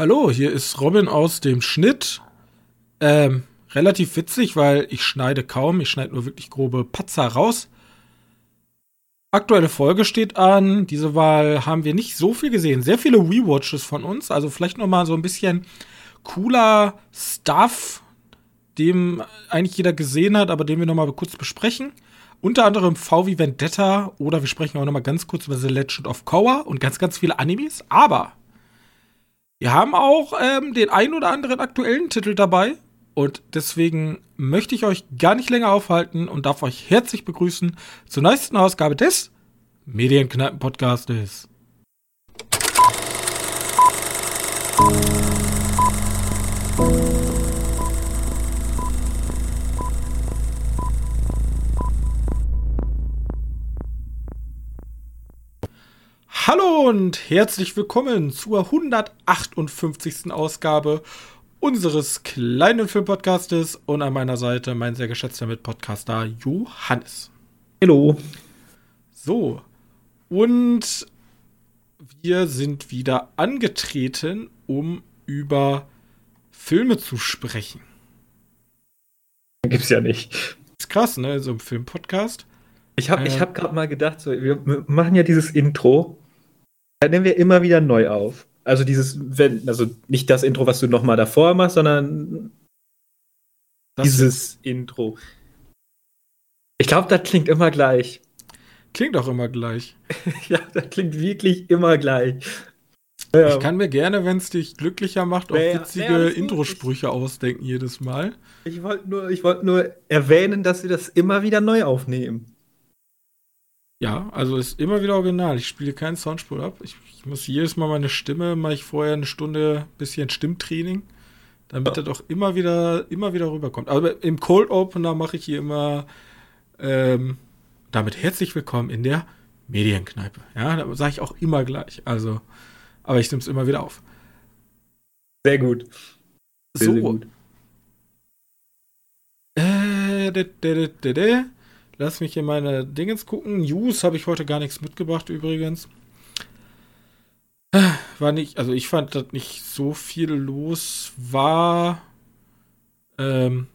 Hallo, hier ist Robin aus dem Schnitt. Ähm, relativ witzig, weil ich schneide kaum. Ich schneide nur wirklich grobe Patzer raus. Aktuelle Folge steht an. Diese Wahl haben wir nicht so viel gesehen. Sehr viele Rewatches von uns. Also vielleicht noch mal so ein bisschen cooler Stuff, den eigentlich jeder gesehen hat, aber den wir noch mal kurz besprechen. Unter anderem VW Vendetta oder wir sprechen auch noch mal ganz kurz über The Legend of Korra und ganz, ganz viele Animes. Aber wir haben auch ähm, den ein oder anderen aktuellen Titel dabei. Und deswegen möchte ich euch gar nicht länger aufhalten und darf euch herzlich begrüßen zur neuesten Ausgabe des Medienkneipen-Podcastes. Hallo und herzlich willkommen zur 158. Ausgabe unseres kleinen Filmpodcastes und an meiner Seite mein sehr geschätzter Mitpodcaster Johannes. Hallo. So, und wir sind wieder angetreten, um über Filme zu sprechen. Gibt's ja nicht. Ist krass, ne? So ein Filmpodcast. Ich habe äh, hab gerade mal gedacht, so, wir machen ja dieses Intro da nehmen wir immer wieder neu auf. Also dieses, wenn, also nicht das Intro, was du nochmal davor machst, sondern das dieses Intro. Ich glaube, das klingt immer gleich. Klingt auch immer gleich. ja, das klingt wirklich immer gleich. Ja. Ich kann mir gerne, wenn es dich glücklicher macht, auch witzige ja, Introsprüche ausdenken jedes Mal. Ich wollte nur, wollt nur erwähnen, dass wir das immer wieder neu aufnehmen. Ja, also ist immer wieder original. Ich spiele keinen Soundspur ab. Ich, ich, muss jedes Mal meine Stimme, mache ich vorher eine Stunde bisschen Stimmtraining, damit ja. das auch immer wieder, immer wieder rüberkommt. Aber im Cold Opener mache ich hier immer ähm, damit herzlich willkommen in der Medienkneipe. Ja, da sage ich auch immer gleich. Also, aber ich nehme es immer wieder auf. Sehr gut. Sehr, so. Sehr gut. Äh, de, de, de, de, Lass mich hier meine Dingens gucken. News habe ich heute gar nichts mitgebracht übrigens. War nicht, also ich fand, dass nicht so viel los war. Ähm,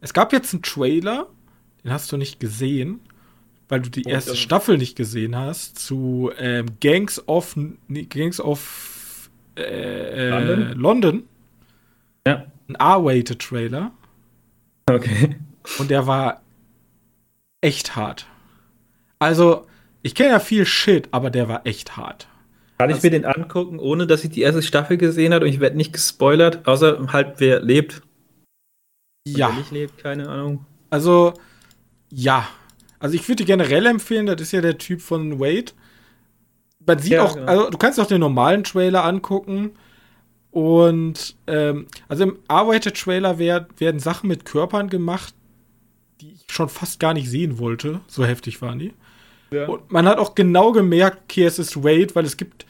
es gab jetzt einen Trailer, den hast du nicht gesehen, weil du die oh, erste Staffel nicht gesehen hast, zu ähm, Gangs of Gangs of äh, London? London. Ja. Ein R-Rated Trailer. Okay. Und der war echt hart. Also, ich kenne ja viel Shit, aber der war echt hart. Kann ich also, mir den angucken, ohne dass ich die erste Staffel gesehen habe und ich werde nicht gespoilert, außer halt wer lebt. Ja. wer nicht lebt, keine Ahnung. Also, ja. Also ich würde generell empfehlen, das ist ja der Typ von Wade. Man sieht ja, auch, genau. also du kannst auch den normalen Trailer angucken. Und ähm, also im R-Rated-Trailer werden Sachen mit Körpern gemacht, die ich schon fast gar nicht sehen wollte. So heftig waren die. Ja. Und man hat auch genau gemerkt, okay, es ist Wade, weil es gibt,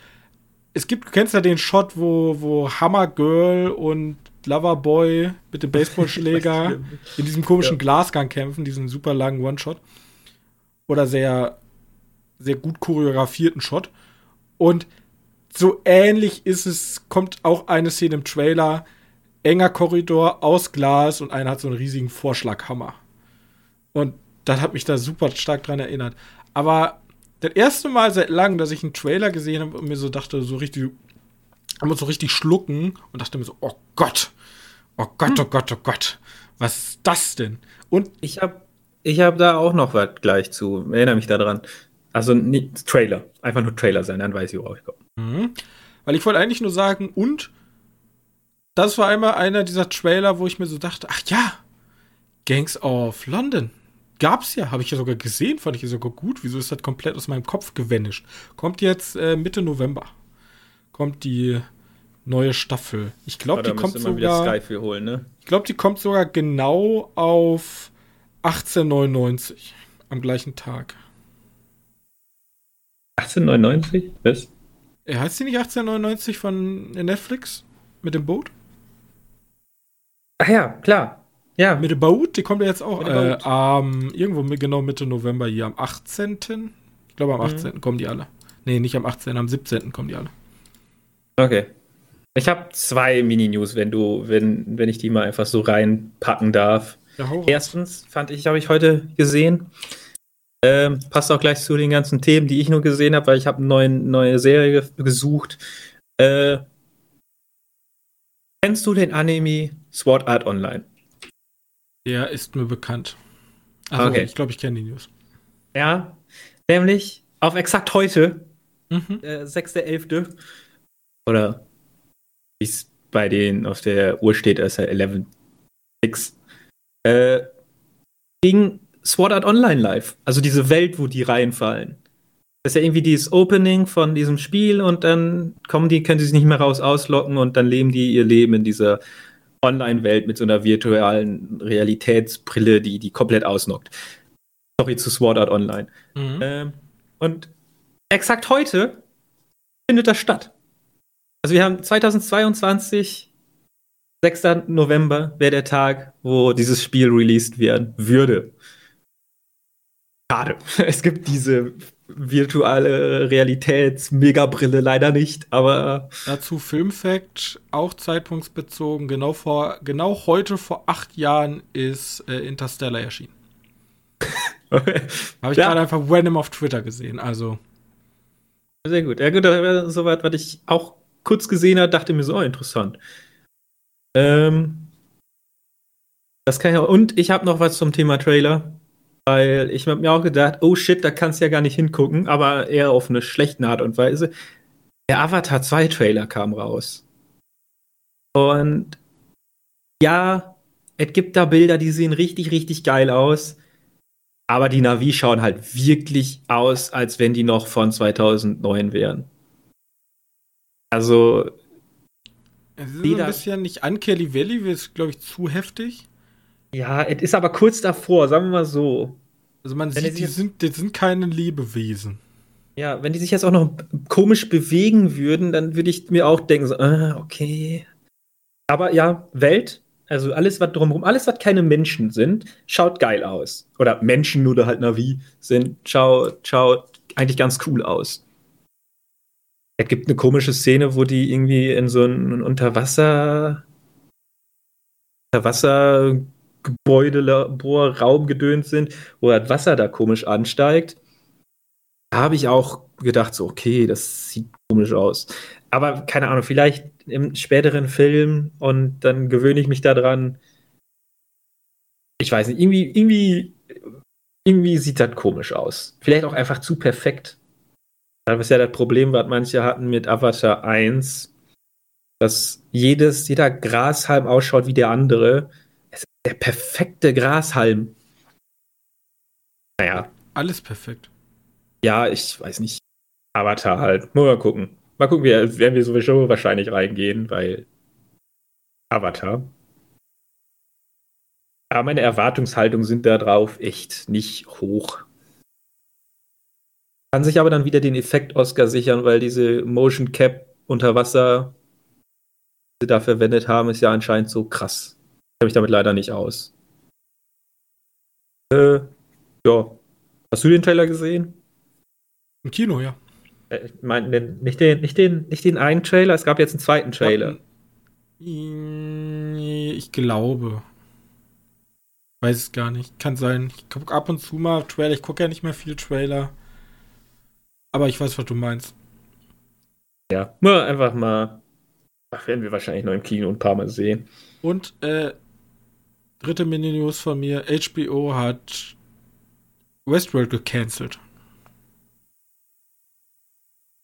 es gibt, du kennst ja den Shot, wo, wo Hammer Girl und Loverboy mit dem Baseballschläger in diesem komischen ja. Glasgang kämpfen, diesen super langen One-Shot. Oder sehr, sehr gut choreografierten Shot. Und so ähnlich ist es, kommt auch eine Szene im Trailer, enger Korridor aus Glas und einer hat so einen riesigen Vorschlaghammer. Und das hat mich da super stark dran erinnert. Aber das erste Mal seit langem, dass ich einen Trailer gesehen habe und mir so dachte, so richtig, muss so richtig schlucken und dachte mir so, oh Gott, oh Gott, oh Gott, oh Gott, was ist das denn? Und ich habe ich hab da auch noch was gleich zu, erinnere mich daran. Also nicht Trailer, einfach nur Trailer sein, dann weiß ich, worauf ich komme. Mhm. Weil ich wollte eigentlich nur sagen, und das war einmal einer dieser Trailer, wo ich mir so dachte, ach ja, Gangs of London gab's ja, habe ich ja sogar gesehen, fand ich ja sogar gut. Wieso ist das komplett aus meinem Kopf gewennischt? Kommt jetzt äh, Mitte November. Kommt die neue Staffel. Ich glaube, die kommt sogar. Holen, ne? Ich glaube, die kommt sogar genau auf 1899 am gleichen Tag. 1899? Was? Er heißt sie nicht 1899 von Netflix mit dem Boot? Ach ja, klar. Ja. Mit dem Boot, die kommt ja jetzt auch äh, am, irgendwo genau Mitte November hier, am 18. Ich glaube, am 18. Mhm. kommen die alle. Nee, nicht am 18., am 17. kommen die alle. Okay. Ich habe zwei Mini-News, wenn du, wenn, wenn ich die mal einfach so reinpacken darf. Ja, Erstens fand ich, habe ich heute gesehen, ähm, passt auch gleich zu den ganzen Themen, die ich nur gesehen habe, weil ich habe eine neue Serie gesucht. Äh, kennst du den Anime Sword Art Online? Der ist mir bekannt. Also, okay. ich glaube, ich kenne die News. Ja, nämlich auf exakt heute, mhm. äh, 6.11. Oder wie es bei denen auf der Uhr steht, ist ja 11.6. Äh, ging Sword Art Online live. Also diese Welt, wo die reinfallen. Das ist ja irgendwie dieses Opening von diesem Spiel und dann kommen die, können sie sich nicht mehr raus auslocken und dann leben die ihr Leben in dieser Online-Welt mit so einer virtuellen Realitätsbrille, die die komplett ausnockt. Sorry zu Sword Art Online. Mhm. Ähm, und exakt heute findet das statt. Also wir haben 2022, 6. November wäre der Tag, wo dieses Spiel released werden würde. Schade. Es gibt diese virtuelle Realitäts-Megabrille leider nicht, aber. Dazu Filmfact, auch zeitpunktsbezogen, genau vor, genau heute vor acht Jahren ist äh, Interstellar erschienen. okay. Habe ich ja. gerade einfach random auf Twitter gesehen, also. Sehr gut. Ja, gut, soweit, was ich auch kurz gesehen habe, dachte mir so, oh, interessant. Ähm, das kann ich auch. Und ich habe noch was zum Thema Trailer. Weil ich habe mir auch gedacht, oh shit, da kannst du ja gar nicht hingucken, aber eher auf eine schlechte Art und Weise. Der Avatar 2 Trailer kam raus. Und ja, es gibt da Bilder, die sehen richtig, richtig geil aus. Aber die Navi schauen halt wirklich aus, als wenn die noch von 2009 wären. Also. Es ist ein bisschen nicht Uncanny Valley, ist, glaube ich, zu heftig. Ja, es ist aber kurz davor, sagen wir mal so. Also man wenn sieht, die sind, die sind keine Lebewesen. Ja, wenn die sich jetzt auch noch komisch bewegen würden, dann würde ich mir auch denken, so, ah, okay. Aber ja, Welt, also alles, was drumherum, alles, was keine Menschen sind, schaut geil aus. Oder Menschen oder halt Navi sind, schaut, schaut eigentlich ganz cool aus. Es gibt eine komische Szene, wo die irgendwie in so ein Unterwasser Unterwasser Gebäudelaborraum gedönt sind, wo das Wasser da komisch ansteigt. Habe ich auch gedacht, so, okay, das sieht komisch aus. Aber keine Ahnung, vielleicht im späteren Film und dann gewöhne ich mich daran. Ich weiß nicht, irgendwie, irgendwie, irgendwie sieht das komisch aus. Vielleicht auch einfach zu perfekt. Das ist ja das Problem, was manche hatten mit Avatar 1, dass jedes, jeder Grashalm ausschaut wie der andere der perfekte Grashalm. Naja. Alles perfekt. Ja, ich weiß nicht. Avatar halt. Mal gucken. Mal gucken, wir werden wir sowieso wahrscheinlich reingehen, weil Avatar. Aber meine Erwartungshaltungen sind da drauf echt nicht hoch. Kann sich aber dann wieder den Effekt Oscar sichern, weil diese Motion Cap unter Wasser, die sie da verwendet haben, ist ja anscheinend so krass kenne mich damit leider nicht aus. Äh, ja. Hast du den Trailer gesehen? Im Kino, ja. Äh, ich meine, nicht den, nicht, den, nicht den einen Trailer, es gab jetzt einen zweiten Trailer. Ich glaube. Weiß es gar nicht. Kann sein. Ich gucke ab und zu mal Trailer. Ich gucke ja nicht mehr viel Trailer. Aber ich weiß, was du meinst. Ja, nur einfach mal. Ach, werden wir wahrscheinlich noch im Kino ein paar Mal sehen. Und äh, dritte Mini-News von mir. HBO hat Westworld gecancelt.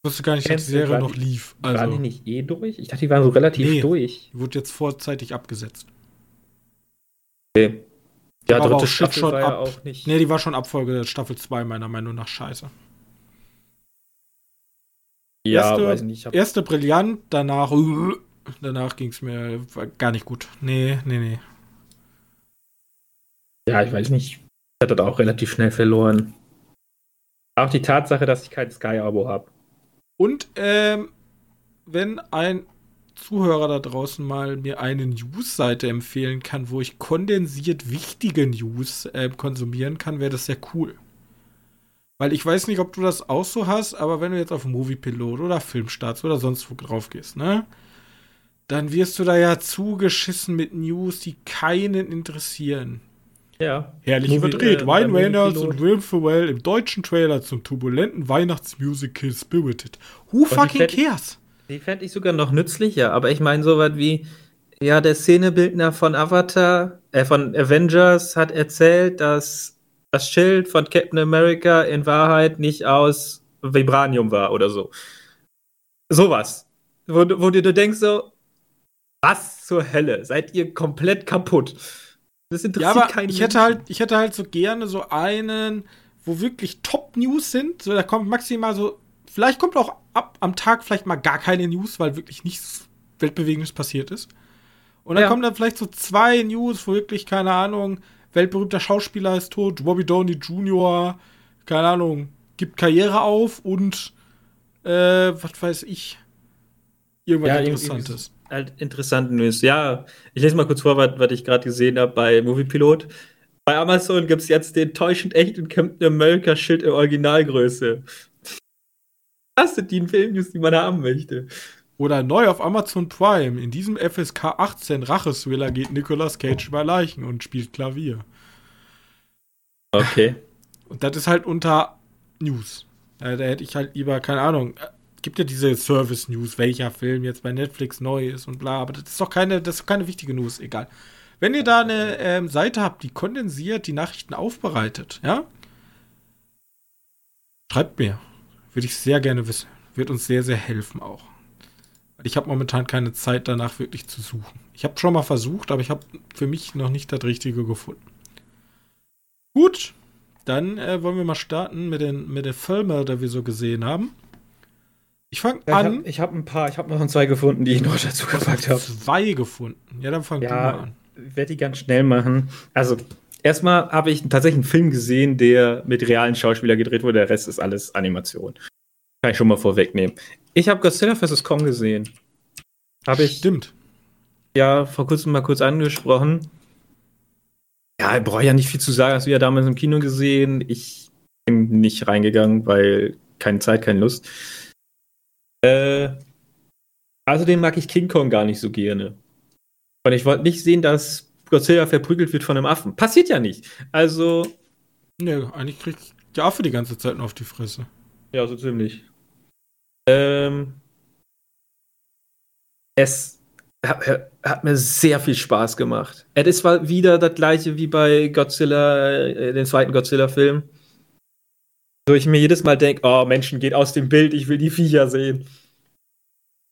Ich wusste gar nicht, dass die Serie noch lief. Also, waren die nicht eh durch? Ich dachte, die waren so relativ nee, durch. Die wurde jetzt vorzeitig abgesetzt. Okay. Ja, dritte auch Staffel schon war ab, ja auch nicht. Nee, die war schon Abfolge Staffel 2, meiner Meinung nach scheiße. Ja, erste, weiß nicht. Erste brillant, danach, danach ging es mir gar nicht gut. Nee, nee, nee. Ja, ich weiß nicht. Ich hatte da auch relativ schnell verloren. Auch die Tatsache, dass ich kein Sky-Abo habe. Und ähm, wenn ein Zuhörer da draußen mal mir eine News-Seite empfehlen kann, wo ich kondensiert wichtige News äh, konsumieren kann, wäre das sehr cool. Weil ich weiß nicht, ob du das auch so hast, aber wenn du jetzt auf Moviepilot oder Filmstarts oder sonst wo drauf gehst, ne? dann wirst du da ja zugeschissen mit News, die keinen interessieren. Ja. Herrlich Movie, überdreht. Äh, Ryan Reynolds und Will Ferrell im deutschen Trailer zum turbulenten Weihnachtsmusical Spirited. Who fucking die cares? Die fände ich sogar noch nützlicher, aber ich meine so was wie, ja, der Szenebildner von Avatar, äh, von Avengers hat erzählt, dass das Schild von Captain America in Wahrheit nicht aus Vibranium war oder so. Sowas. Wo, wo du, du denkst so, was zur Hölle? Seid ihr komplett kaputt? Das interessiert ja, aber keinen ich hätte halt, ich hätte halt so gerne so einen, wo wirklich Top-News sind. So, da kommt maximal so, vielleicht kommt auch ab am Tag vielleicht mal gar keine News, weil wirklich nichts Weltbewegendes passiert ist. Und dann ja. kommen dann vielleicht so zwei News, wo wirklich, keine Ahnung, weltberühmter Schauspieler ist tot, Robbie Downey Jr., keine Ahnung, gibt Karriere auf und äh, was weiß ich, irgendwas ja, Interessantes halt interessanten News. Ja, ich lese mal kurz vor, was, ich gerade gesehen habe bei Moviepilot. Bei Amazon gibt es jetzt den täuschend echten Captain America Schild in Originalgröße. Das sind die Filmnews, die man haben möchte. Oder neu auf Amazon Prime. In diesem FSK 18 Rachethriller geht Nicolas Cage über Leichen und spielt Klavier. Okay. Und das ist halt unter News. Da hätte ich halt lieber, keine Ahnung, gibt ja diese Service-News, welcher Film jetzt bei Netflix neu ist und bla, aber das ist doch keine, das ist keine wichtige News, egal. Wenn ihr da eine ähm, Seite habt, die kondensiert die Nachrichten aufbereitet, ja? Schreibt mir. Würde ich sehr gerne wissen. Wird uns sehr, sehr helfen auch. Ich habe momentan keine Zeit danach wirklich zu suchen. Ich habe schon mal versucht, aber ich habe für mich noch nicht das Richtige gefunden. Gut, dann äh, wollen wir mal starten mit den, mit den Filmen, die wir so gesehen haben. Ich fange ja, an. Ich habe hab ein paar, ich habe noch zwei gefunden, die ich noch dazu gepackt habe. Zwei gefunden. Ja, dann fang ja, du mal an. Ich werde die ganz schnell machen. Also, erstmal habe ich tatsächlich einen Film gesehen, der mit realen Schauspielern gedreht wurde. Der Rest ist alles Animation. Kann ich schon mal vorwegnehmen. Ich habe Godzilla vs. Kong gesehen. Habe ich. Stimmt. Ja, vor kurzem mal kurz angesprochen. Ja, ich brauche ja nicht viel zu sagen. Hast du ja damals im Kino gesehen. Ich bin nicht reingegangen, weil keine Zeit, keine Lust. Äh, außerdem mag ich King Kong gar nicht so gerne. Und ich wollte nicht sehen, dass Godzilla verprügelt wird von einem Affen. Passiert ja nicht. Also. Ne, eigentlich kriegt der Affe die ganze Zeit nur auf die Fresse. Ja, so ziemlich. Ähm, es hat, hat, mir sehr viel Spaß gemacht. Es war wieder das gleiche wie bei Godzilla, äh, den zweiten Godzilla-Film. Wo ich mir jedes Mal denke, oh, Menschen, geht aus dem Bild, ich will die Viecher sehen.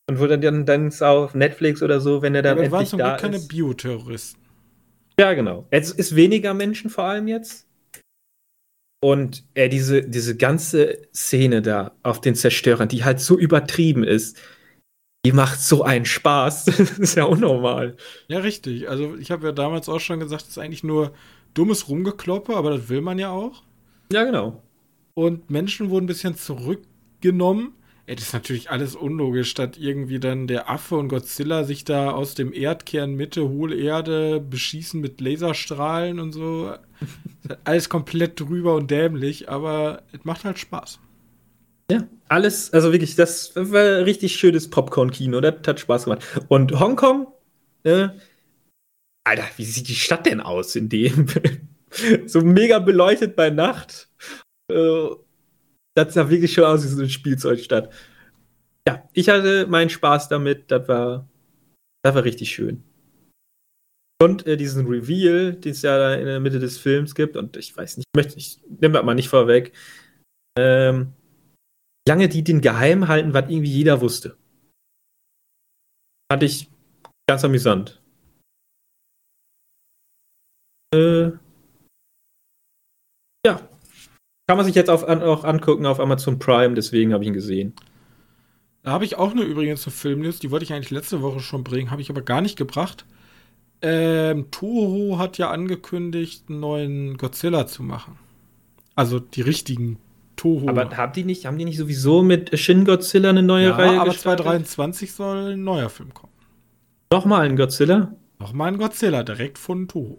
Und wo dann, dann auf Netflix oder so, wenn er dann ja, endlich waren zum da Glück keine Bioterroristen. Ja, genau. Es ist weniger Menschen vor allem jetzt. Und äh, diese, diese ganze Szene da auf den Zerstörern, die halt so übertrieben ist, die macht so einen Spaß. das ist ja unnormal. Ja, richtig. Also ich habe ja damals auch schon gesagt, es ist eigentlich nur dummes Rumgekloppe, aber das will man ja auch. Ja, genau und Menschen wurden ein bisschen zurückgenommen. Ey, das ist natürlich alles unlogisch, statt irgendwie dann der Affe und Godzilla sich da aus dem Erdkern Mitte Hohlerde beschießen mit Laserstrahlen und so. alles komplett drüber und dämlich, aber es macht halt Spaß. Ja, alles, also wirklich, das war richtig schönes Popcorn-Kino, das hat Spaß gemacht. Und Hongkong, äh, Alter, wie sieht die Stadt denn aus in dem? so mega beleuchtet bei Nacht. Äh, das sah wirklich schon aus wie so eine Spielzeugstadt. Ja, ich hatte meinen Spaß damit. Das war, das war richtig schön. Und äh, diesen Reveal, den es ja in der Mitte des Films gibt, und ich weiß nicht, ich möchte, ich nehme das mal nicht vorweg, ähm, lange die den geheim halten, was irgendwie jeder wusste. Fand ich ganz amüsant. Äh, ja, kann man sich jetzt auf, an, auch angucken auf Amazon Prime, deswegen habe ich ihn gesehen. Da habe ich auch eine übrigens eine Filmnews, die wollte ich eigentlich letzte Woche schon bringen, habe ich aber gar nicht gebracht. Ähm, Toho hat ja angekündigt, einen neuen Godzilla zu machen. Also die richtigen Toho. Aber haben die nicht, haben die nicht sowieso mit Shin Godzilla eine neue ja, Reihe aber gestartet? 2023 soll ein neuer Film kommen. Nochmal ein Godzilla? Nochmal ein Godzilla, direkt von Toho.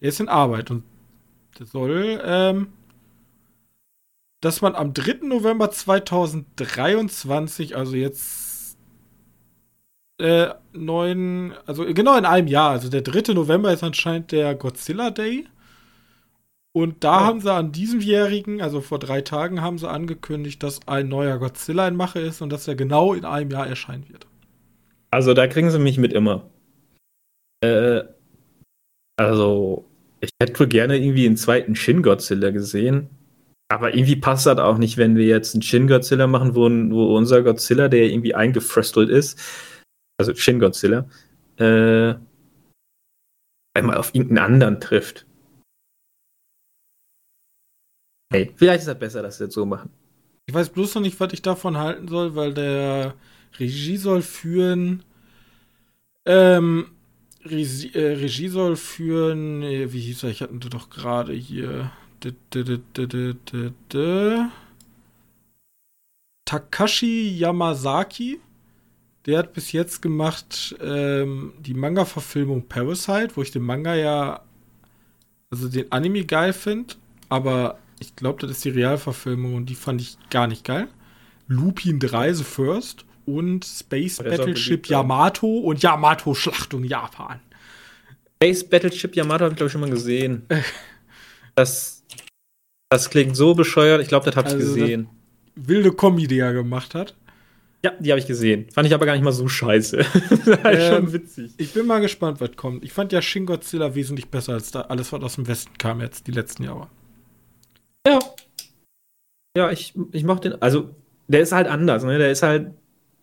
Der ist in Arbeit und der soll ähm, dass man am 3. November 2023, also jetzt äh, neuen, also genau in einem Jahr, also der 3. November ist anscheinend der Godzilla Day. Und da ja. haben sie an diesem Jährigen, also vor drei Tagen, haben sie angekündigt, dass ein neuer Godzilla in Mache ist und dass er genau in einem Jahr erscheinen wird. Also da kriegen sie mich mit immer. Äh, also, ich hätte wohl gerne irgendwie einen zweiten Shin Godzilla gesehen. Aber irgendwie passt das auch nicht, wenn wir jetzt einen Shin Godzilla machen, wo, wo unser Godzilla, der irgendwie eingefröstelt ist, also Shin Godzilla, äh, einmal auf irgendeinen anderen trifft. Hey, vielleicht ist das besser, dass wir das so machen. Ich weiß bloß noch nicht, was ich davon halten soll, weil der Regie soll führen. Ähm, Regie, äh, Regie soll führen. Äh, wie hieß er? Ich hatte doch gerade hier. Takashi Yamazaki. Der hat bis jetzt gemacht ähm, die Manga-Verfilmung Parasite, wo ich den Manga ja, also den Anime geil finde, aber ich glaube, das ist die Realverfilmung und die fand ich gar nicht geil. Lupin 3 The First und Space Battleship Yamato und Yamato Schlachtung Japan. Space Battleship Yamato habe ich glaube ich schon mal gesehen. das, das klingt so bescheuert. Ich glaube, das habe ich also gesehen. Wilde Kombi, die er gemacht hat. Ja, die habe ich gesehen. Fand ich aber gar nicht mal so scheiße. ähm, schon witzig. Ich bin mal gespannt, was kommt. Ich fand ja Shin Godzilla wesentlich besser als da alles, was aus dem Westen kam jetzt die letzten Jahre. Ja. Ja, ich, ich mach den. Also, der ist halt anders, ne? Der ist halt.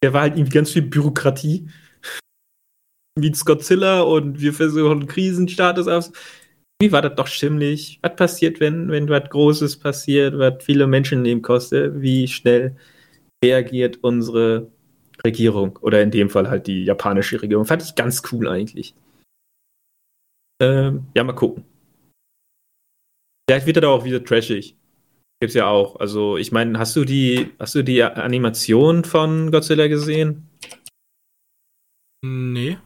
Der war halt irgendwie ganz viel Bürokratie. Wie Godzilla und wir versuchen Krisenstatus aus. Wie war das doch schimmlig? Was passiert, wenn, wenn was Großes passiert, was viele Menschenleben kostet? Wie schnell reagiert unsere Regierung? Oder in dem Fall halt die japanische Regierung. Fand ich ganz cool eigentlich. Ähm, ja, mal gucken. Vielleicht wird er da auch wieder trashig. Gibt's ja auch. Also, ich meine, hast du die, hast du die Animation von Godzilla gesehen? Nee.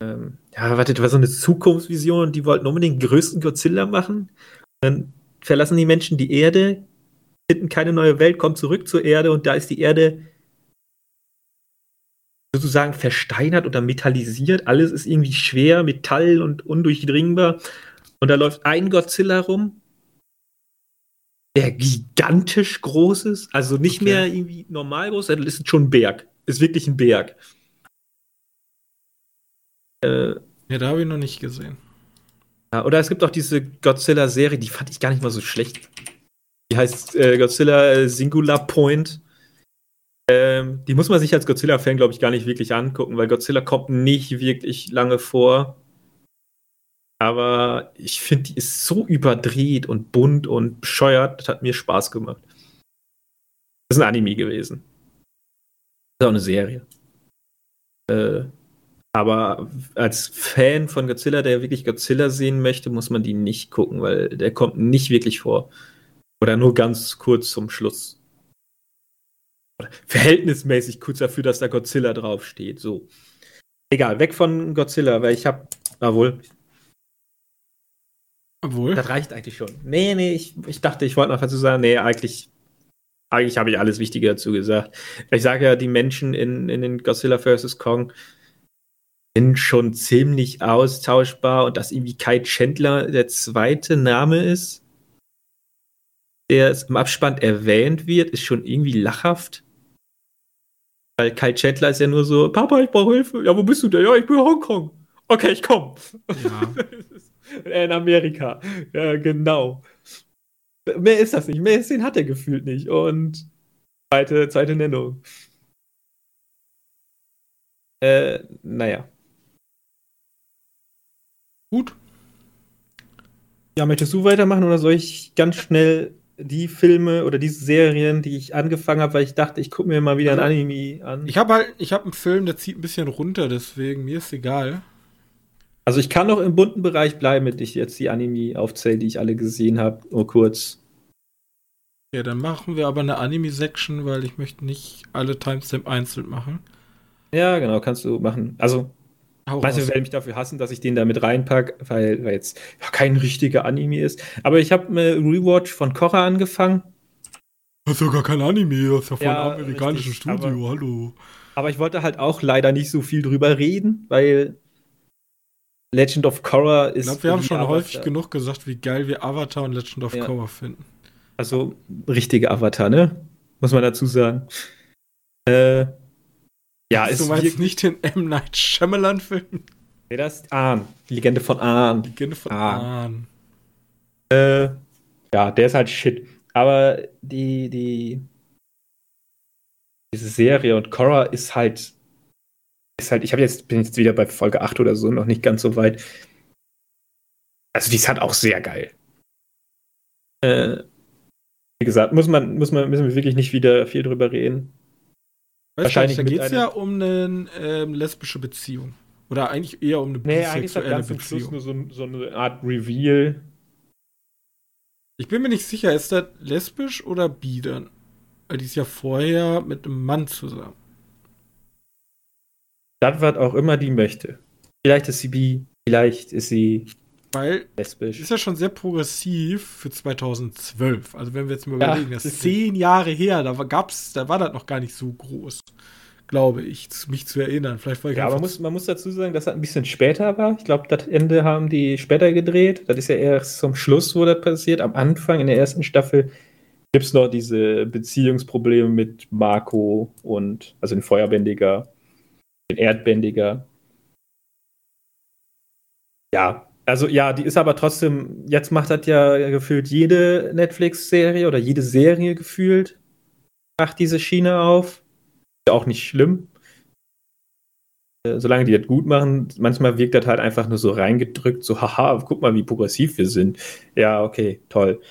Ähm, ja, warte, das war so eine Zukunftsvision, die wollten unbedingt den größten Godzilla machen. Dann verlassen die Menschen die Erde, finden keine neue Welt, kommen zurück zur Erde und da ist die Erde sozusagen versteinert oder metallisiert. Alles ist irgendwie schwer, Metall und undurchdringbar. Und da läuft ein Godzilla rum der gigantisch groß ist. Also nicht okay. mehr irgendwie normal groß, das ist schon ein Berg. Ist wirklich ein Berg. Äh, ja, da habe ich noch nicht gesehen. Ja, oder es gibt auch diese Godzilla-Serie, die fand ich gar nicht mal so schlecht. Die heißt äh, Godzilla äh, Singular Point. Ähm, die muss man sich als Godzilla-Fan, glaube ich, gar nicht wirklich angucken, weil Godzilla kommt nicht wirklich lange vor. Aber ich finde, die ist so überdreht und bunt und bescheuert. Das hat mir Spaß gemacht. Das ist ein Anime gewesen. Das ist auch eine Serie. Äh, aber als Fan von Godzilla, der wirklich Godzilla sehen möchte, muss man die nicht gucken, weil der kommt nicht wirklich vor. Oder nur ganz kurz zum Schluss. Verhältnismäßig kurz dafür, dass da Godzilla draufsteht. So. Egal, weg von Godzilla, weil ich habe, jawohl, obwohl? Das reicht eigentlich schon. Nee, nee, ich, ich dachte, ich wollte noch dazu sagen, nee, eigentlich, eigentlich habe ich alles Wichtige dazu gesagt. Ich sage ja, die Menschen in, in den Godzilla vs. Kong sind schon ziemlich austauschbar und dass irgendwie Kai Chandler der zweite Name ist, der im Abspann erwähnt wird, ist schon irgendwie lachhaft. Weil Kai Chandler ist ja nur so, Papa, ich brauche Hilfe. Ja, wo bist du denn? Ja, ich bin in Hongkong. Okay, ich komm. Ja. in Amerika. Ja, genau. Mehr ist das nicht. Mehr Szenen hat er gefühlt nicht. Und zweite, zweite Nennung. Äh, naja. Gut. Ja, möchtest du weitermachen oder soll ich ganz schnell die Filme oder diese Serien, die ich angefangen habe, weil ich dachte, ich gucke mir mal wieder ein also, Anime an? Ich habe halt, ich habe einen Film, der zieht ein bisschen runter, deswegen mir ist egal. Also ich kann noch im bunten Bereich bleiben, wenn ich jetzt die Anime aufzähle, die ich alle gesehen habe, nur kurz. Ja, dann machen wir aber eine Anime-Section, weil ich möchte nicht alle Timestamp einzeln machen. Ja, genau, kannst du machen. Also, Weißt du, werde mich dafür hassen, dass ich den da mit reinpacke, weil, weil jetzt ja, kein richtiger Anime ist. Aber ich habe eine Rewatch von Korra angefangen. Das ist ja gar kein Anime, das ist ja von ja, einem amerikanischen richtig, Studio, hallo. Aber ich wollte halt auch leider nicht so viel drüber reden, weil Legend of Korra ist. Ich glaube, wir haben schon Avatar. häufig genug gesagt, wie geil wir Avatar und Legend of ja. Korra finden. Also richtige Avatar, ne? Muss man dazu sagen. Äh, ja, ist. Du meinst nicht den M. Night Shyamalan-Film? Nee, das ist Ahn. Die Legende von Ahn. Legende von Ahn. Äh, ja, der ist halt shit. Aber die, die, diese Serie und Korra ist halt, ist halt, ich habe jetzt, bin jetzt wieder bei Folge 8 oder so, noch nicht ganz so weit. Also die ist halt auch sehr geil. Äh, wie gesagt, muss man, muss man, müssen wir wirklich nicht wieder viel drüber reden. Wahrscheinlich da geht es ja um eine ähm, lesbische Beziehung. Oder eigentlich eher um eine nee, bisexuelle eigentlich ist Beziehung. Schluss nur so, so eine Art Reveal. Ich bin mir nicht sicher, ist das lesbisch oder bi dann? Weil die ist ja vorher mit einem Mann zusammen. Das, was auch immer die möchte. Vielleicht ist sie bi, vielleicht ist sie weil lesbisch. Ist ja schon sehr progressiv für 2012. Also wenn wir jetzt mal überlegen, das ist zehn Jahre her, da gab's, da war das noch gar nicht so groß, glaube ich, mich zu erinnern. Vielleicht war ich ja, aber muss, man muss dazu sagen, dass das ein bisschen später war. Ich glaube, das Ende haben die später gedreht. Das ist ja erst zum Schluss, wo das passiert. Am Anfang, in der ersten Staffel, gibt es noch diese Beziehungsprobleme mit Marco und, also den Feuerbändiger, den Erdbändiger. Ja, also ja, die ist aber trotzdem, jetzt macht das ja gefühlt jede Netflix-Serie oder jede Serie gefühlt, macht diese Schiene auf. Ist auch nicht schlimm. Äh, solange die das gut machen, manchmal wirkt das halt einfach nur so reingedrückt, so, haha, guck mal, wie progressiv wir sind. Ja, okay, toll.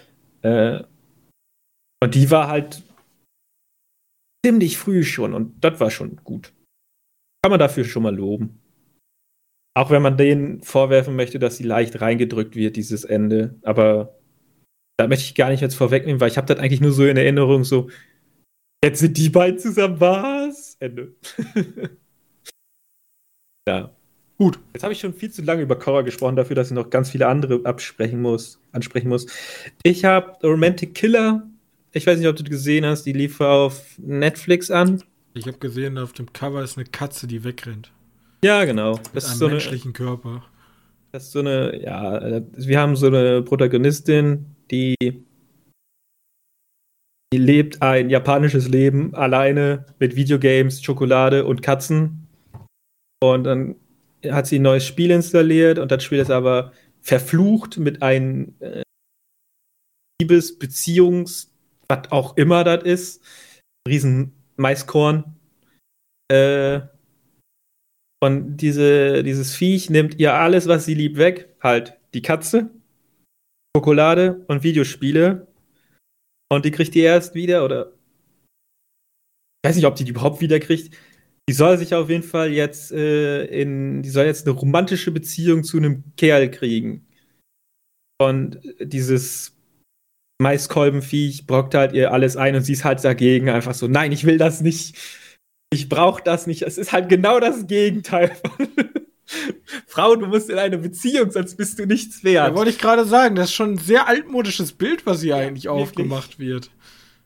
Äh, und die war halt ziemlich früh schon und das war schon gut. Kann man dafür schon mal loben. Auch wenn man denen vorwerfen möchte, dass sie leicht reingedrückt wird, dieses Ende. Aber da möchte ich gar nicht jetzt vorwegnehmen, weil ich habe das eigentlich nur so in Erinnerung, so, jetzt sind die beiden zusammen, was? Ende. ja. Gut. Jetzt habe ich schon viel zu lange über Korra gesprochen, dafür, dass ich noch ganz viele andere absprechen muss, ansprechen muss. Ich habe Romantic Killer. Ich weiß nicht, ob du gesehen hast. Die lief auf Netflix an. Ich habe gesehen, auf dem Cover ist eine Katze, die wegrennt. Ja, genau. Das Mit ist so menschlichen eine, Körper. Das ist so eine, ja, wir haben so eine Protagonistin, die, die lebt ein japanisches Leben alleine mit Videogames, Schokolade und Katzen. Und dann hat sie ein neues Spiel installiert und das Spiel ist aber verflucht mit einem äh, Liebes-, Beziehungs-, was auch immer das ist. Riesen Maiskorn. Äh, und diese, dieses Viech nimmt ihr alles, was sie liebt, weg. Halt die Katze, Schokolade und Videospiele. Und die kriegt die erst wieder, oder ich weiß nicht, ob die die überhaupt wieder kriegt. Die soll sich auf jeden Fall jetzt äh, in, die soll jetzt eine romantische Beziehung zu einem Kerl kriegen. Und dieses Maiskolbenviech brockt halt ihr alles ein und sie ist halt dagegen, einfach so, nein, ich will das nicht ich brauche das nicht. Es ist halt genau das Gegenteil von Frau, du musst in eine Beziehung, sonst bist du nichts wert. Da wollte ich gerade sagen, das ist schon ein sehr altmodisches Bild, was hier ja, eigentlich wirklich. aufgemacht wird.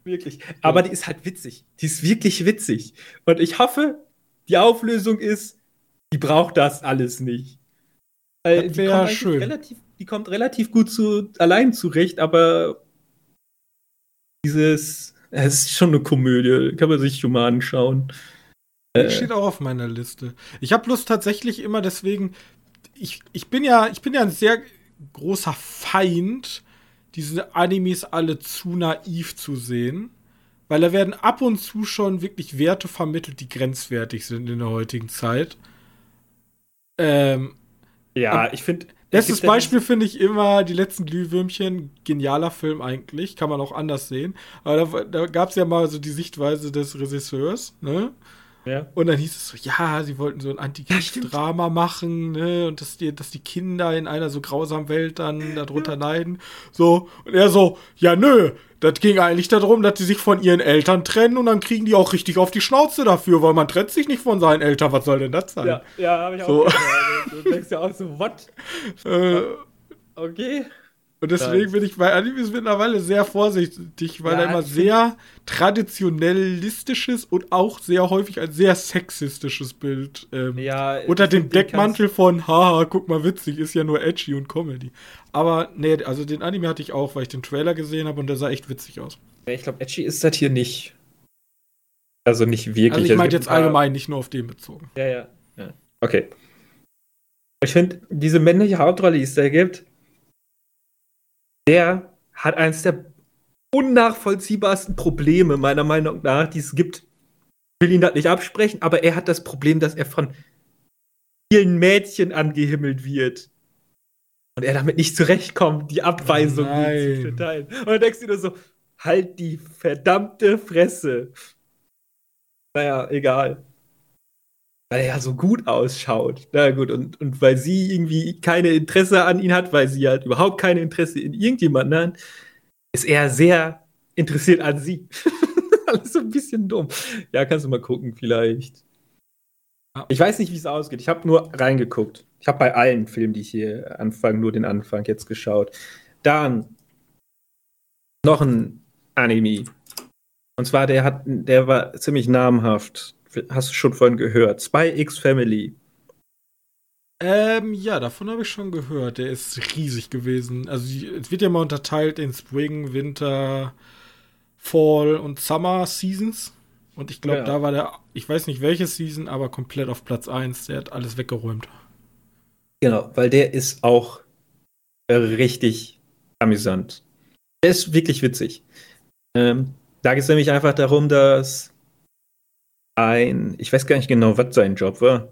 Wirklich. Aber die ist halt witzig. Die ist wirklich witzig. Und ich hoffe, die Auflösung ist, die braucht das alles nicht. Weil das wäre schön. Relativ, die kommt relativ gut zu, allein zurecht, aber dieses es ist schon eine Komödie, kann man sich schon mal anschauen. Äh, steht auch auf meiner Liste. Ich habe bloß tatsächlich immer deswegen, ich, ich bin ja, ich bin ja ein sehr großer Feind, diese Animes alle zu naiv zu sehen. Weil da werden ab und zu schon wirklich Werte vermittelt, die grenzwertig sind in der heutigen Zeit. Ähm, ja, ich finde, Letztes Beispiel finde ich immer die letzten Glühwürmchen. Genialer Film eigentlich, kann man auch anders sehen. Aber da, da gab es ja mal so die Sichtweise des Regisseurs, ne? Ja. Und dann hieß es so, ja, sie wollten so ein Antikriegsdrama machen, ne? Und dass die, dass die Kinder in einer so grausamen Welt dann darunter leiden. So, und er so, ja, nö, das ging eigentlich darum, dass sie sich von ihren Eltern trennen und dann kriegen die auch richtig auf die Schnauze dafür, weil man trennt sich nicht von seinen Eltern. Was soll denn das sein? Ja, ja habe ich auch so. Gehört. Du denkst ja auch so, what? Äh, okay. Und deswegen bin ich bei Animes mittlerweile sehr vorsichtig, weil ja, er immer sehr traditionellistisches und auch sehr häufig ein sehr sexistisches Bild ähm, ja, unter dem Deckmantel von haha, guck mal witzig, ist ja nur edgy und Comedy. Aber nee, also den Anime hatte ich auch, weil ich den Trailer gesehen habe und der sah echt witzig aus. Ja, ich glaube, edgy ist das hier nicht. Also nicht wirklich. Also ich meine jetzt allgemein, nicht nur auf den bezogen. Ja, ja. ja. Okay. Ich finde, diese männliche Hauptrolle, die es da gibt, der hat eines der unnachvollziehbarsten Probleme, meiner Meinung nach, die es gibt. Ich will ihn das nicht absprechen, aber er hat das Problem, dass er von vielen Mädchen angehimmelt wird. Und er damit nicht zurechtkommt, die Abweisung oh zu verteilen. Und dann denkst du dir so, halt die verdammte Fresse. Naja, egal weil er ja so gut ausschaut. Na gut, und, und weil sie irgendwie keine Interesse an ihn hat, weil sie halt überhaupt kein Interesse in irgendjemanden hat, ist er sehr interessiert an sie. Alles so ein bisschen dumm. Ja, kannst du mal gucken, vielleicht. Ich weiß nicht, wie es ausgeht. Ich habe nur reingeguckt. Ich habe bei allen Filmen, die ich hier anfange, nur den Anfang jetzt geschaut. Dann noch ein Anime. Und zwar, der hat, der war ziemlich namhaft hast du schon vorhin gehört. Spy X Family. Ähm, ja, davon habe ich schon gehört. Der ist riesig gewesen. Also, es wird ja mal unterteilt in Spring, Winter, Fall und Summer Seasons. Und ich glaube, ja. da war der, ich weiß nicht welche Season, aber komplett auf Platz 1. Der hat alles weggeräumt. Genau, weil der ist auch richtig amüsant. Der ist wirklich witzig. Ähm, da geht es nämlich einfach darum, dass ein, ich weiß gar nicht genau, was sein Job war.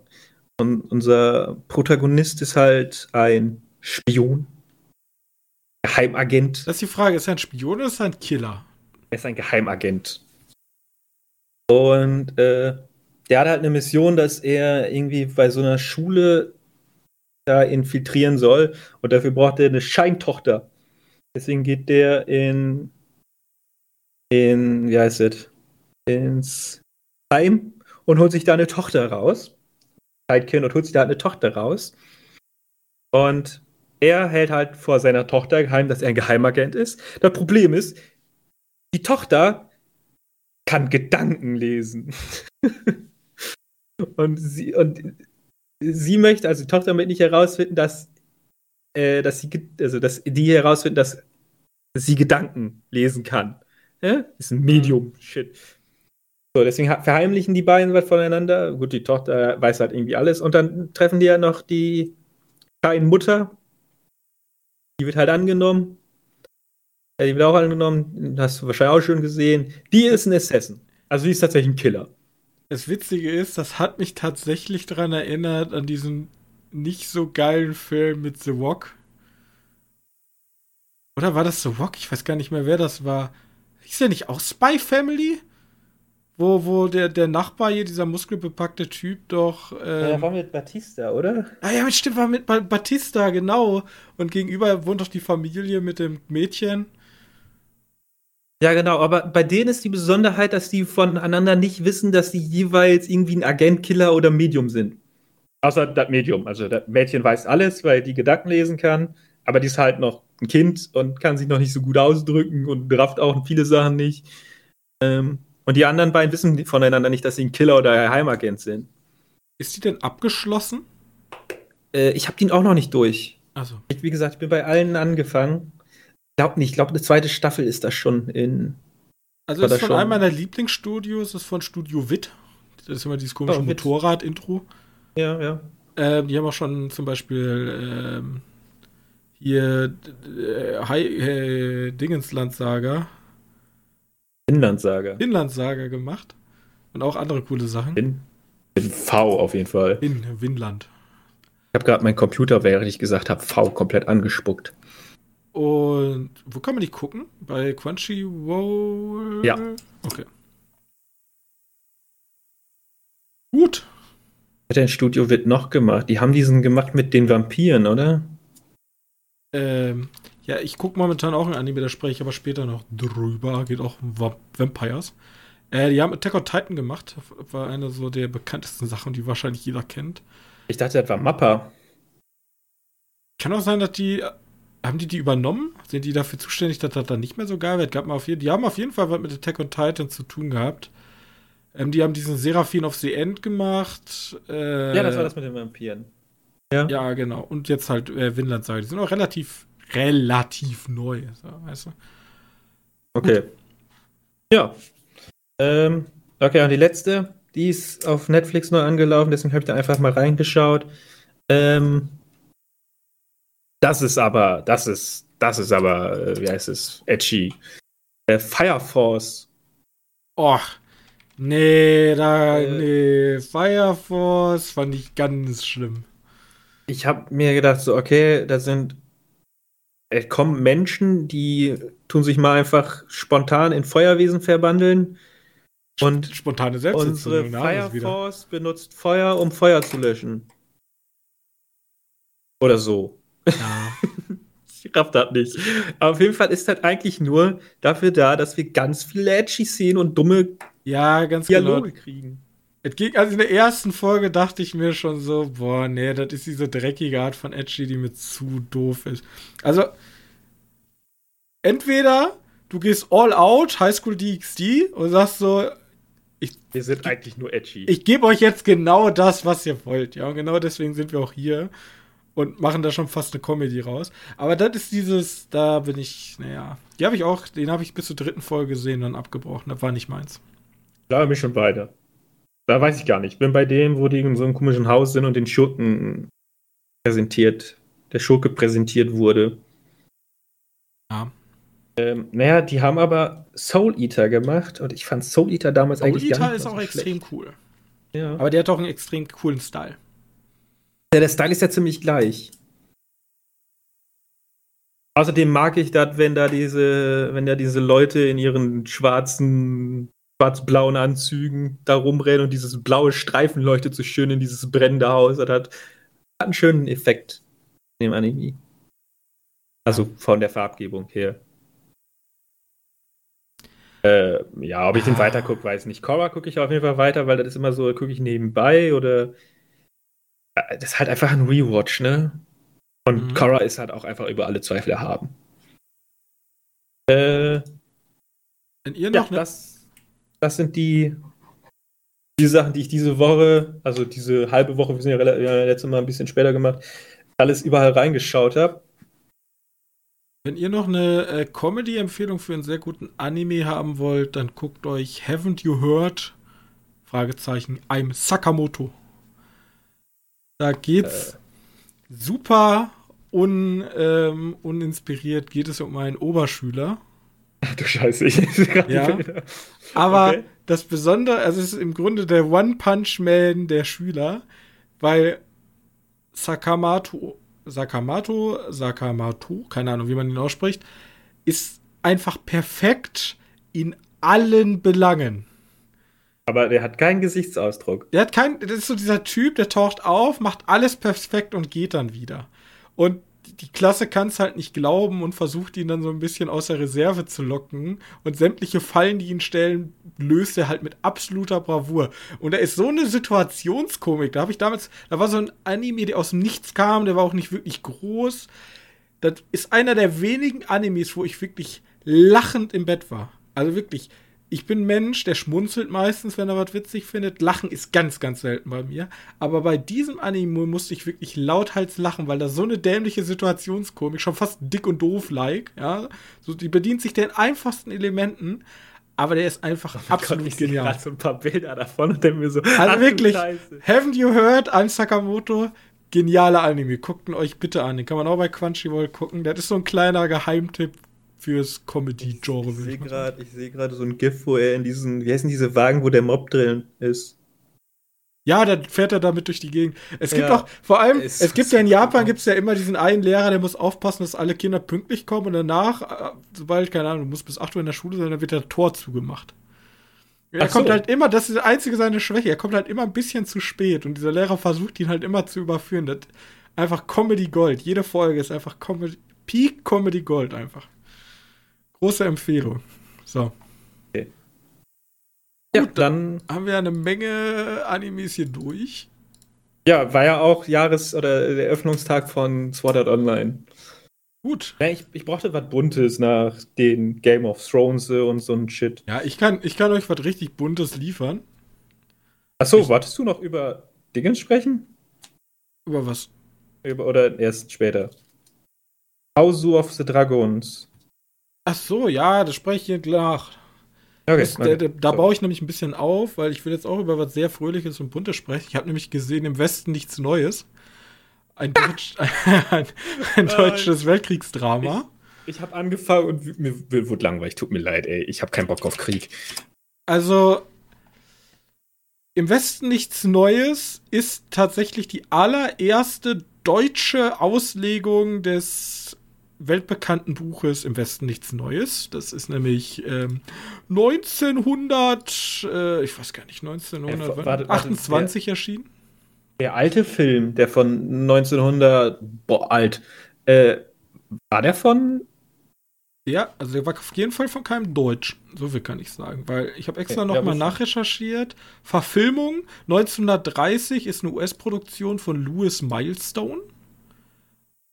Und unser Protagonist ist halt ein Spion. Geheimagent. Das ist die Frage, ist er ein Spion oder ist er ein Killer? Er ist ein Geheimagent. Und äh, der hat halt eine Mission, dass er irgendwie bei so einer Schule da infiltrieren soll. Und dafür braucht er eine Scheintochter. Deswegen geht der in, in, wie heißt es, ins heim und holt sich da eine Tochter raus. Zeitkind und holt sich da eine Tochter raus. Und er hält halt vor seiner Tochter geheim, dass er ein Geheimagent ist. Das Problem ist, die Tochter kann Gedanken lesen. und, sie, und sie möchte, also die Tochter möchte nicht herausfinden, dass, äh, dass sie, also dass die herausfinden, dass sie Gedanken lesen kann. Ja? Ist ein Medium-Shit. So, deswegen verheimlichen die beiden was voneinander. Gut, die Tochter weiß halt irgendwie alles. Und dann treffen die ja noch die kleine Mutter. Die wird halt angenommen. Ja, die wird auch angenommen. Hast du wahrscheinlich auch schon gesehen. Die ist ein Assassin. Also die ist tatsächlich ein Killer. Das Witzige ist, das hat mich tatsächlich daran erinnert, an diesen nicht so geilen Film mit The Rock. Oder war das The Rock? Ich weiß gar nicht mehr, wer das war. Ist der nicht auch Spy Family? Wo, wo der, der Nachbar hier, dieser muskelbepackte Typ, doch. Ähm, ja, der war mit Batista, oder? Ah ja, stimmt, war mit Batista, genau. Und gegenüber wohnt doch die Familie mit dem Mädchen. Ja, genau, aber bei denen ist die Besonderheit, dass die voneinander nicht wissen, dass die jeweils irgendwie ein Agent, Killer oder Medium sind. Außer das Medium. Also das Mädchen weiß alles, weil die Gedanken lesen kann, aber die ist halt noch ein Kind und kann sich noch nicht so gut ausdrücken und rafft auch viele Sachen nicht. Ähm, und die anderen beiden wissen voneinander nicht, dass sie ein Killer oder ein Heimagent sind. Ist die denn abgeschlossen? Äh, ich habe den auch noch nicht durch. Also. Wie gesagt, ich bin bei allen angefangen. Ich glaube nicht. Ich glaube, eine zweite Staffel ist das schon in. Also, das ist von einem meiner Lieblingsstudios, das ist von Studio Witt. Das ist immer dieses komische oh, Motorrad-Intro. Ja, ja. Ähm, die haben auch schon zum Beispiel ähm, hier äh, äh, Dingensland-Saga Inlandsaga. Inlandsaga gemacht. Und auch andere coole Sachen. In, in V auf jeden Fall. In Winland. Ich habe gerade meinen Computer, während ich gesagt habe, V komplett angespuckt. Und wo kann man die gucken? Bei Crunchyroll? Ja. Okay. Gut. Hat ein Studio wird noch gemacht? Die haben diesen gemacht mit den Vampiren, oder? Ähm, ja, ich gucke momentan auch ein Anime, da spreche ich aber später noch drüber. Geht auch um Vampires. Äh, die haben Attack on Titan gemacht. War eine so der bekanntesten Sachen, die wahrscheinlich jeder kennt. Ich dachte, das war Mappa. Kann auch sein, dass die haben die die übernommen? Sind die dafür zuständig, dass das dann nicht mehr so geil wird? Gab mal auf jeden, die haben auf jeden Fall was mit Attack on Titan zu tun gehabt. Ähm, die haben diesen Seraphim of the End gemacht. Äh, ja, das war das mit den Vampiren. Ja, ja genau. Und jetzt halt äh, Vinland Saga. Die sind auch relativ, relativ neu, so, weißt du? Okay. Gut. Ja. Ähm, okay, und die letzte, die ist auf Netflix neu angelaufen, deswegen habe ich da einfach mal reingeschaut. Ähm, das ist aber, das ist, das ist aber, äh, wie heißt es, edgy. Äh, Fire Force. Och, nee, da, äh, nee, Fire Force fand ich ganz schlimm. Ich habe mir gedacht, so, okay, da sind, äh, kommen Menschen, die tun sich mal einfach spontan in Feuerwesen verwandeln. Und spontane Selbstzündung. Unsere Fire Force benutzt Feuer, um Feuer zu löschen. Oder so. Ja. ich raff das nicht. Aber auf jeden Fall ist das eigentlich nur dafür da, dass wir ganz viele edgy Szenen und dumme ja, ganz Dialoge genau. kriegen. Es ging, also in der ersten Folge dachte ich mir schon so, boah, nee, das ist diese dreckige Art von Edgy, die mir zu doof ist. Also, entweder du gehst all out, High School DxD, und sagst so, ich, wir sind eigentlich nur edgy. Ich gebe euch jetzt genau das, was ihr wollt, ja, und genau deswegen sind wir auch hier und machen da schon fast eine Comedy raus. Aber das ist dieses, da bin ich, naja, die habe ich auch, den habe ich bis zur dritten Folge gesehen, dann abgebrochen. Das war nicht meins. Da bin ich schon weiter. Da weiß ich gar nicht. Ich bin bei dem, wo die in so einem komischen Haus sind und den Schurken präsentiert, der Schurke präsentiert wurde. Ja. Ähm, naja, die haben aber Soul Eater gemacht und ich fand Soul Eater damals Soul eigentlich Eater gar nicht Soul Eater ist auch extrem cool. Ja. Aber der hat auch einen extrem coolen Style. Ja, der Style ist ja ziemlich gleich. Außerdem mag ich das, wenn da diese, wenn da diese Leute in ihren schwarzen, schwarz-blauen Anzügen da rumrennen und dieses blaue Streifen leuchtet so schön in dieses brennende Haus. Das hat, hat einen schönen Effekt in dem Anime. Also von der Farbgebung her. Äh, ja, ob ich den ah. weiter gucke, weiß nicht. Korra gucke ich auf jeden Fall weiter, weil das ist immer so, gucke ich nebenbei oder äh, das ist halt einfach ein Rewatch, ne? Und mhm. Korra ist halt auch einfach über alle Zweifel erhaben. Äh, Wenn ihr noch ja, das, das sind die, die Sachen, die ich diese Woche, also diese halbe Woche, wir sind ja, ja letztes Mal ein bisschen später gemacht, alles überall reingeschaut habe. Wenn ihr noch eine äh, Comedy-Empfehlung für einen sehr guten Anime haben wollt, dann guckt euch Haven't You Heard? Fragezeichen, I'm Sakamoto. Da geht's äh. super un, ähm, uninspiriert, geht es um einen Oberschüler. Ach du Scheiße, ich sehe gerade ja. Aber okay. das Besondere, also es ist im Grunde der One-Punch-Man der Schüler, weil Sakamoto, Sakamoto, Sakamoto, keine Ahnung, wie man ihn ausspricht, ist einfach perfekt in allen Belangen. Aber der hat keinen Gesichtsausdruck. Der hat keinen, das ist so dieser Typ, der taucht auf, macht alles perfekt und geht dann wieder. Und die Klasse kann es halt nicht glauben und versucht ihn dann so ein bisschen aus der Reserve zu locken. Und sämtliche Fallen, die ihn stellen, löst er halt mit absoluter Bravour. Und da ist so eine Situationskomik. Da habe ich damals, da war so ein Anime, der aus dem Nichts kam, der war auch nicht wirklich groß. Das ist einer der wenigen Animes, wo ich wirklich lachend im Bett war. Also wirklich ich bin Mensch, der schmunzelt meistens, wenn er was witzig findet. Lachen ist ganz, ganz selten bei mir. Aber bei diesem Anime musste ich wirklich lauthals lachen, weil da so eine dämliche Situationskomik, schon fast dick und doof-like, ja. So, die bedient sich den einfachsten Elementen, aber der ist einfach oh absolut Gott, ich genial. Ich so ein paar Bilder davon und dann mir so. Also wirklich, haven't you heard? I'm Sakamoto. Genialer Anime. Guckt ihn euch bitte an. Den kann man auch bei Crunchyroll gucken. Das ist so ein kleiner Geheimtipp fürs Comedy-Genre. Ich, ich sehe gerade seh so ein GIF, wo er in diesen, wie heißen diese Wagen, wo der Mob drin ist. Ja, dann fährt er damit durch die Gegend. Es gibt ja, auch, vor allem, es, es gibt ja in Japan gibt es ja immer diesen einen Lehrer, der muss aufpassen, dass alle Kinder pünktlich kommen und danach, äh, sobald, keine Ahnung, du musst bis 8 Uhr in der Schule sein, dann wird der Tor zugemacht. Er Ach kommt so. halt immer, das ist die einzige seine Schwäche, er kommt halt immer ein bisschen zu spät und dieser Lehrer versucht ihn halt immer zu überführen. Das einfach Comedy Gold. Jede Folge ist einfach Comedy, Peak Comedy Gold einfach. Große Empfehlung. So. Okay. Ja, Gut, dann haben wir eine Menge Animes hier durch. Ja, war ja auch Jahres- oder der Eröffnungstag von Sword Art Online. Gut. Ja, ich, ich brauchte was Buntes nach den Game of Thrones und so ein Shit. Ja, ich kann, ich kann euch was richtig Buntes liefern. Achso, wartest du noch über Dingens sprechen? Über was? Über, oder erst später? House of the Dragons. Ach so, ja, das spreche ich nach. Okay, das, okay. Da, da, baue ich nämlich ein bisschen auf, weil ich will jetzt auch über was sehr Fröhliches und Buntes sprechen. Ich habe nämlich gesehen, im Westen nichts Neues ein, Deutsch, ein, ein deutsches Weltkriegsdrama. Ich, ich habe angefangen und mir, mir wurde langweilig. Tut mir leid, ey. Ich habe keinen Bock auf Krieg. Also, im Westen nichts Neues ist tatsächlich die allererste deutsche Auslegung des weltbekannten Buches Im Westen nichts Neues. Das ist nämlich ähm, 1900, äh, ich weiß gar nicht, 1928 äh, erschienen. Der alte Film, der von 1900, boah, alt, äh, war der von? Ja, also der war auf jeden Fall von keinem Deutsch. So viel kann ich sagen, weil ich habe extra okay, nochmal nachrecherchiert. Verfilmung 1930 ist eine US-Produktion von Louis Milestone.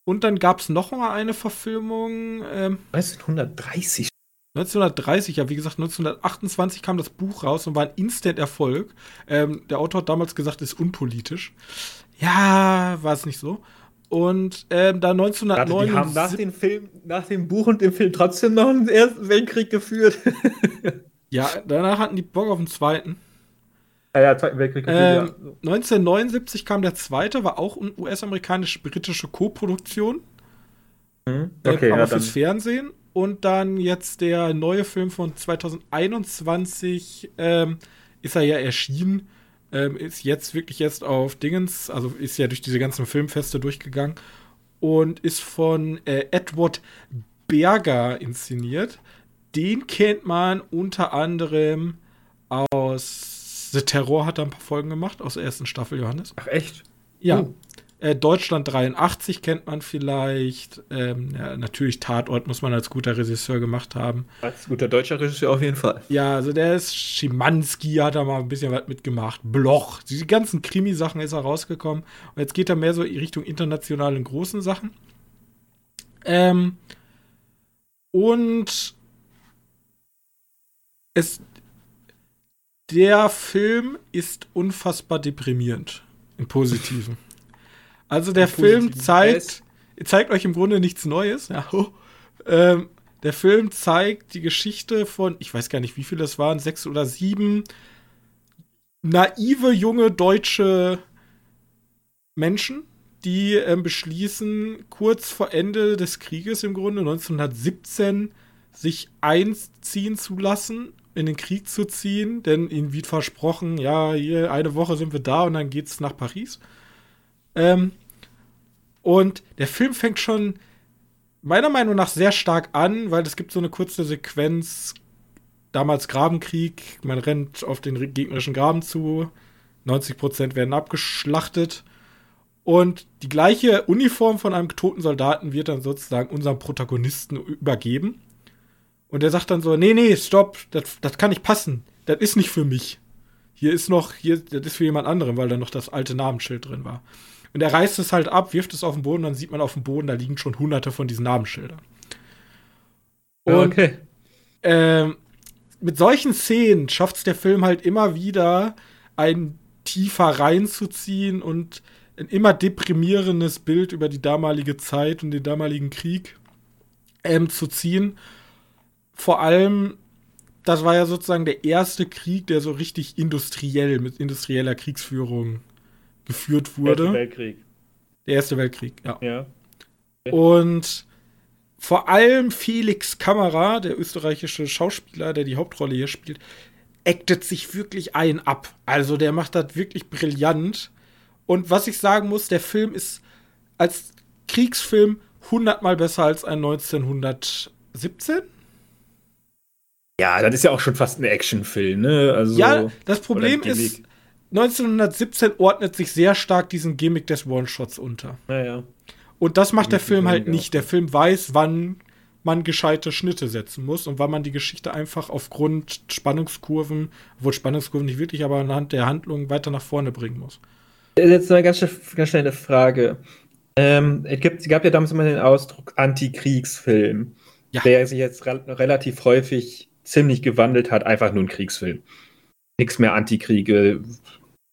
Und dann gab es noch mal eine Verfilmung. Ähm, 1930 1930, ja, wie gesagt, 1928 kam das Buch raus und war ein Instant-Erfolg. Ähm, der Autor hat damals gesagt, es ist unpolitisch. Ja, war es nicht so. Und ähm, da 1909. Die haben nach dem Film, nach dem Buch und dem Film trotzdem noch einen Ersten Weltkrieg geführt. ja, danach hatten die Bock auf den zweiten. Ja, ja, Zweiten Weltkrieg. Ähm, ja. 1979 kam der zweite, war auch eine US-amerikanische-britische Co-Produktion. Mhm. Okay, äh, aber ja, fürs Fernsehen. Und dann jetzt der neue Film von 2021 ähm, ist er ja erschienen. Ähm, ist jetzt wirklich jetzt auf Dingens, also ist ja durch diese ganzen Filmfeste durchgegangen und ist von äh, Edward Berger inszeniert. Den kennt man unter anderem aus The Terror hat er ein paar Folgen gemacht, aus der ersten Staffel, Johannes. Ach, echt? Ja. Uh. Äh, Deutschland 83 kennt man vielleicht. Ähm, ja, natürlich Tatort muss man als guter Regisseur gemacht haben. Als guter deutscher Regisseur auf jeden Fall. Ja, also der ist Schimanski, hat da mal ein bisschen was mitgemacht. Bloch, die ganzen Krimi-Sachen ist er rausgekommen. Und jetzt geht er mehr so in Richtung internationalen großen Sachen. Ähm, und es, der Film ist unfassbar deprimierend. Im Positiven. Also der Film zeigt, zeigt euch im Grunde nichts Neues. Ja. Ähm, der Film zeigt die Geschichte von, ich weiß gar nicht, wie viele das waren, sechs oder sieben naive junge deutsche Menschen, die ähm, beschließen, kurz vor Ende des Krieges im Grunde 1917 sich einziehen zu lassen, in den Krieg zu ziehen, denn ihnen wird versprochen, ja, hier eine Woche sind wir da und dann geht's nach Paris. Ähm, und der Film fängt schon meiner Meinung nach sehr stark an, weil es gibt so eine kurze Sequenz, damals Grabenkrieg, man rennt auf den gegnerischen Graben zu, 90% werden abgeschlachtet und die gleiche Uniform von einem toten Soldaten wird dann sozusagen unserem Protagonisten übergeben. Und er sagt dann so, nee, nee, stopp, das, das kann nicht passen, das ist nicht für mich. Hier ist noch, hier, das ist für jemand anderen, weil da noch das alte Namensschild drin war. Und er reißt es halt ab, wirft es auf den Boden, dann sieht man auf dem Boden, da liegen schon hunderte von diesen Namensschildern. Und okay. äh, mit solchen Szenen schafft es der Film halt immer wieder, einen tiefer reinzuziehen und ein immer deprimierendes Bild über die damalige Zeit und den damaligen Krieg ähm, zu ziehen. Vor allem, das war ja sozusagen der erste Krieg, der so richtig industriell, mit industrieller Kriegsführung geführt wurde. Der Erste Weltkrieg. Der Erste Weltkrieg, ja. ja. Und vor allem Felix Kamera, der österreichische Schauspieler, der die Hauptrolle hier spielt, actet sich wirklich ein ab. Also der macht das wirklich brillant. Und was ich sagen muss, der Film ist als Kriegsfilm hundertmal besser als ein 1917. Ja, das ist ja auch schon fast ein Actionfilm, ne? Also, ja, das Problem ist, 1917 ordnet sich sehr stark diesen Gimmick des One-Shots unter. Ja, ja. Und das macht der Film halt nicht. Der Film weiß, wann man gescheite Schnitte setzen muss und wann man die Geschichte einfach aufgrund Spannungskurven, obwohl Spannungskurven nicht wirklich, aber anhand der Handlung weiter nach vorne bringen muss. Jetzt eine ganz, ganz schnelle Frage. Ähm, es, gibt, es gab ja damals immer den Ausdruck Antikriegsfilm, ja. der sich jetzt re relativ häufig ziemlich gewandelt hat, einfach nur ein Kriegsfilm. Nichts mehr Antikriege,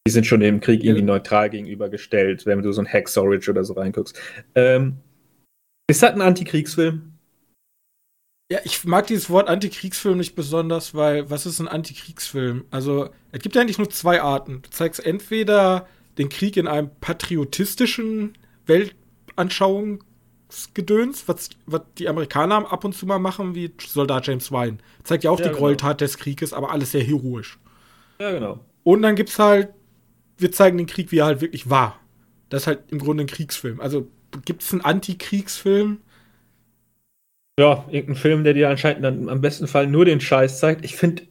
die sind schon dem Krieg irgendwie neutral gegenübergestellt, wenn du so ein Hacksaw Ridge oder so reinguckst. Ähm, ist das ein Antikriegsfilm? Ja, ich mag dieses Wort Antikriegsfilm nicht besonders, weil was ist ein Antikriegsfilm? Also, es gibt ja eigentlich nur zwei Arten. Du zeigst entweder den Krieg in einem patriotistischen Weltanschauungsgedöns, was, was die Amerikaner ab und zu mal machen, wie Soldat James Wine. Zeigt ja auch ja, die genau. Gräueltat des Krieges, aber alles sehr heroisch. Ja, genau. Und dann gibt's halt, wir zeigen den Krieg, wie er halt wirklich war. Das ist halt im Grunde ein Kriegsfilm. Also gibt's einen Antikriegsfilm? Ja, irgendein Film, der dir anscheinend dann am besten Fall nur den Scheiß zeigt. Ich finde.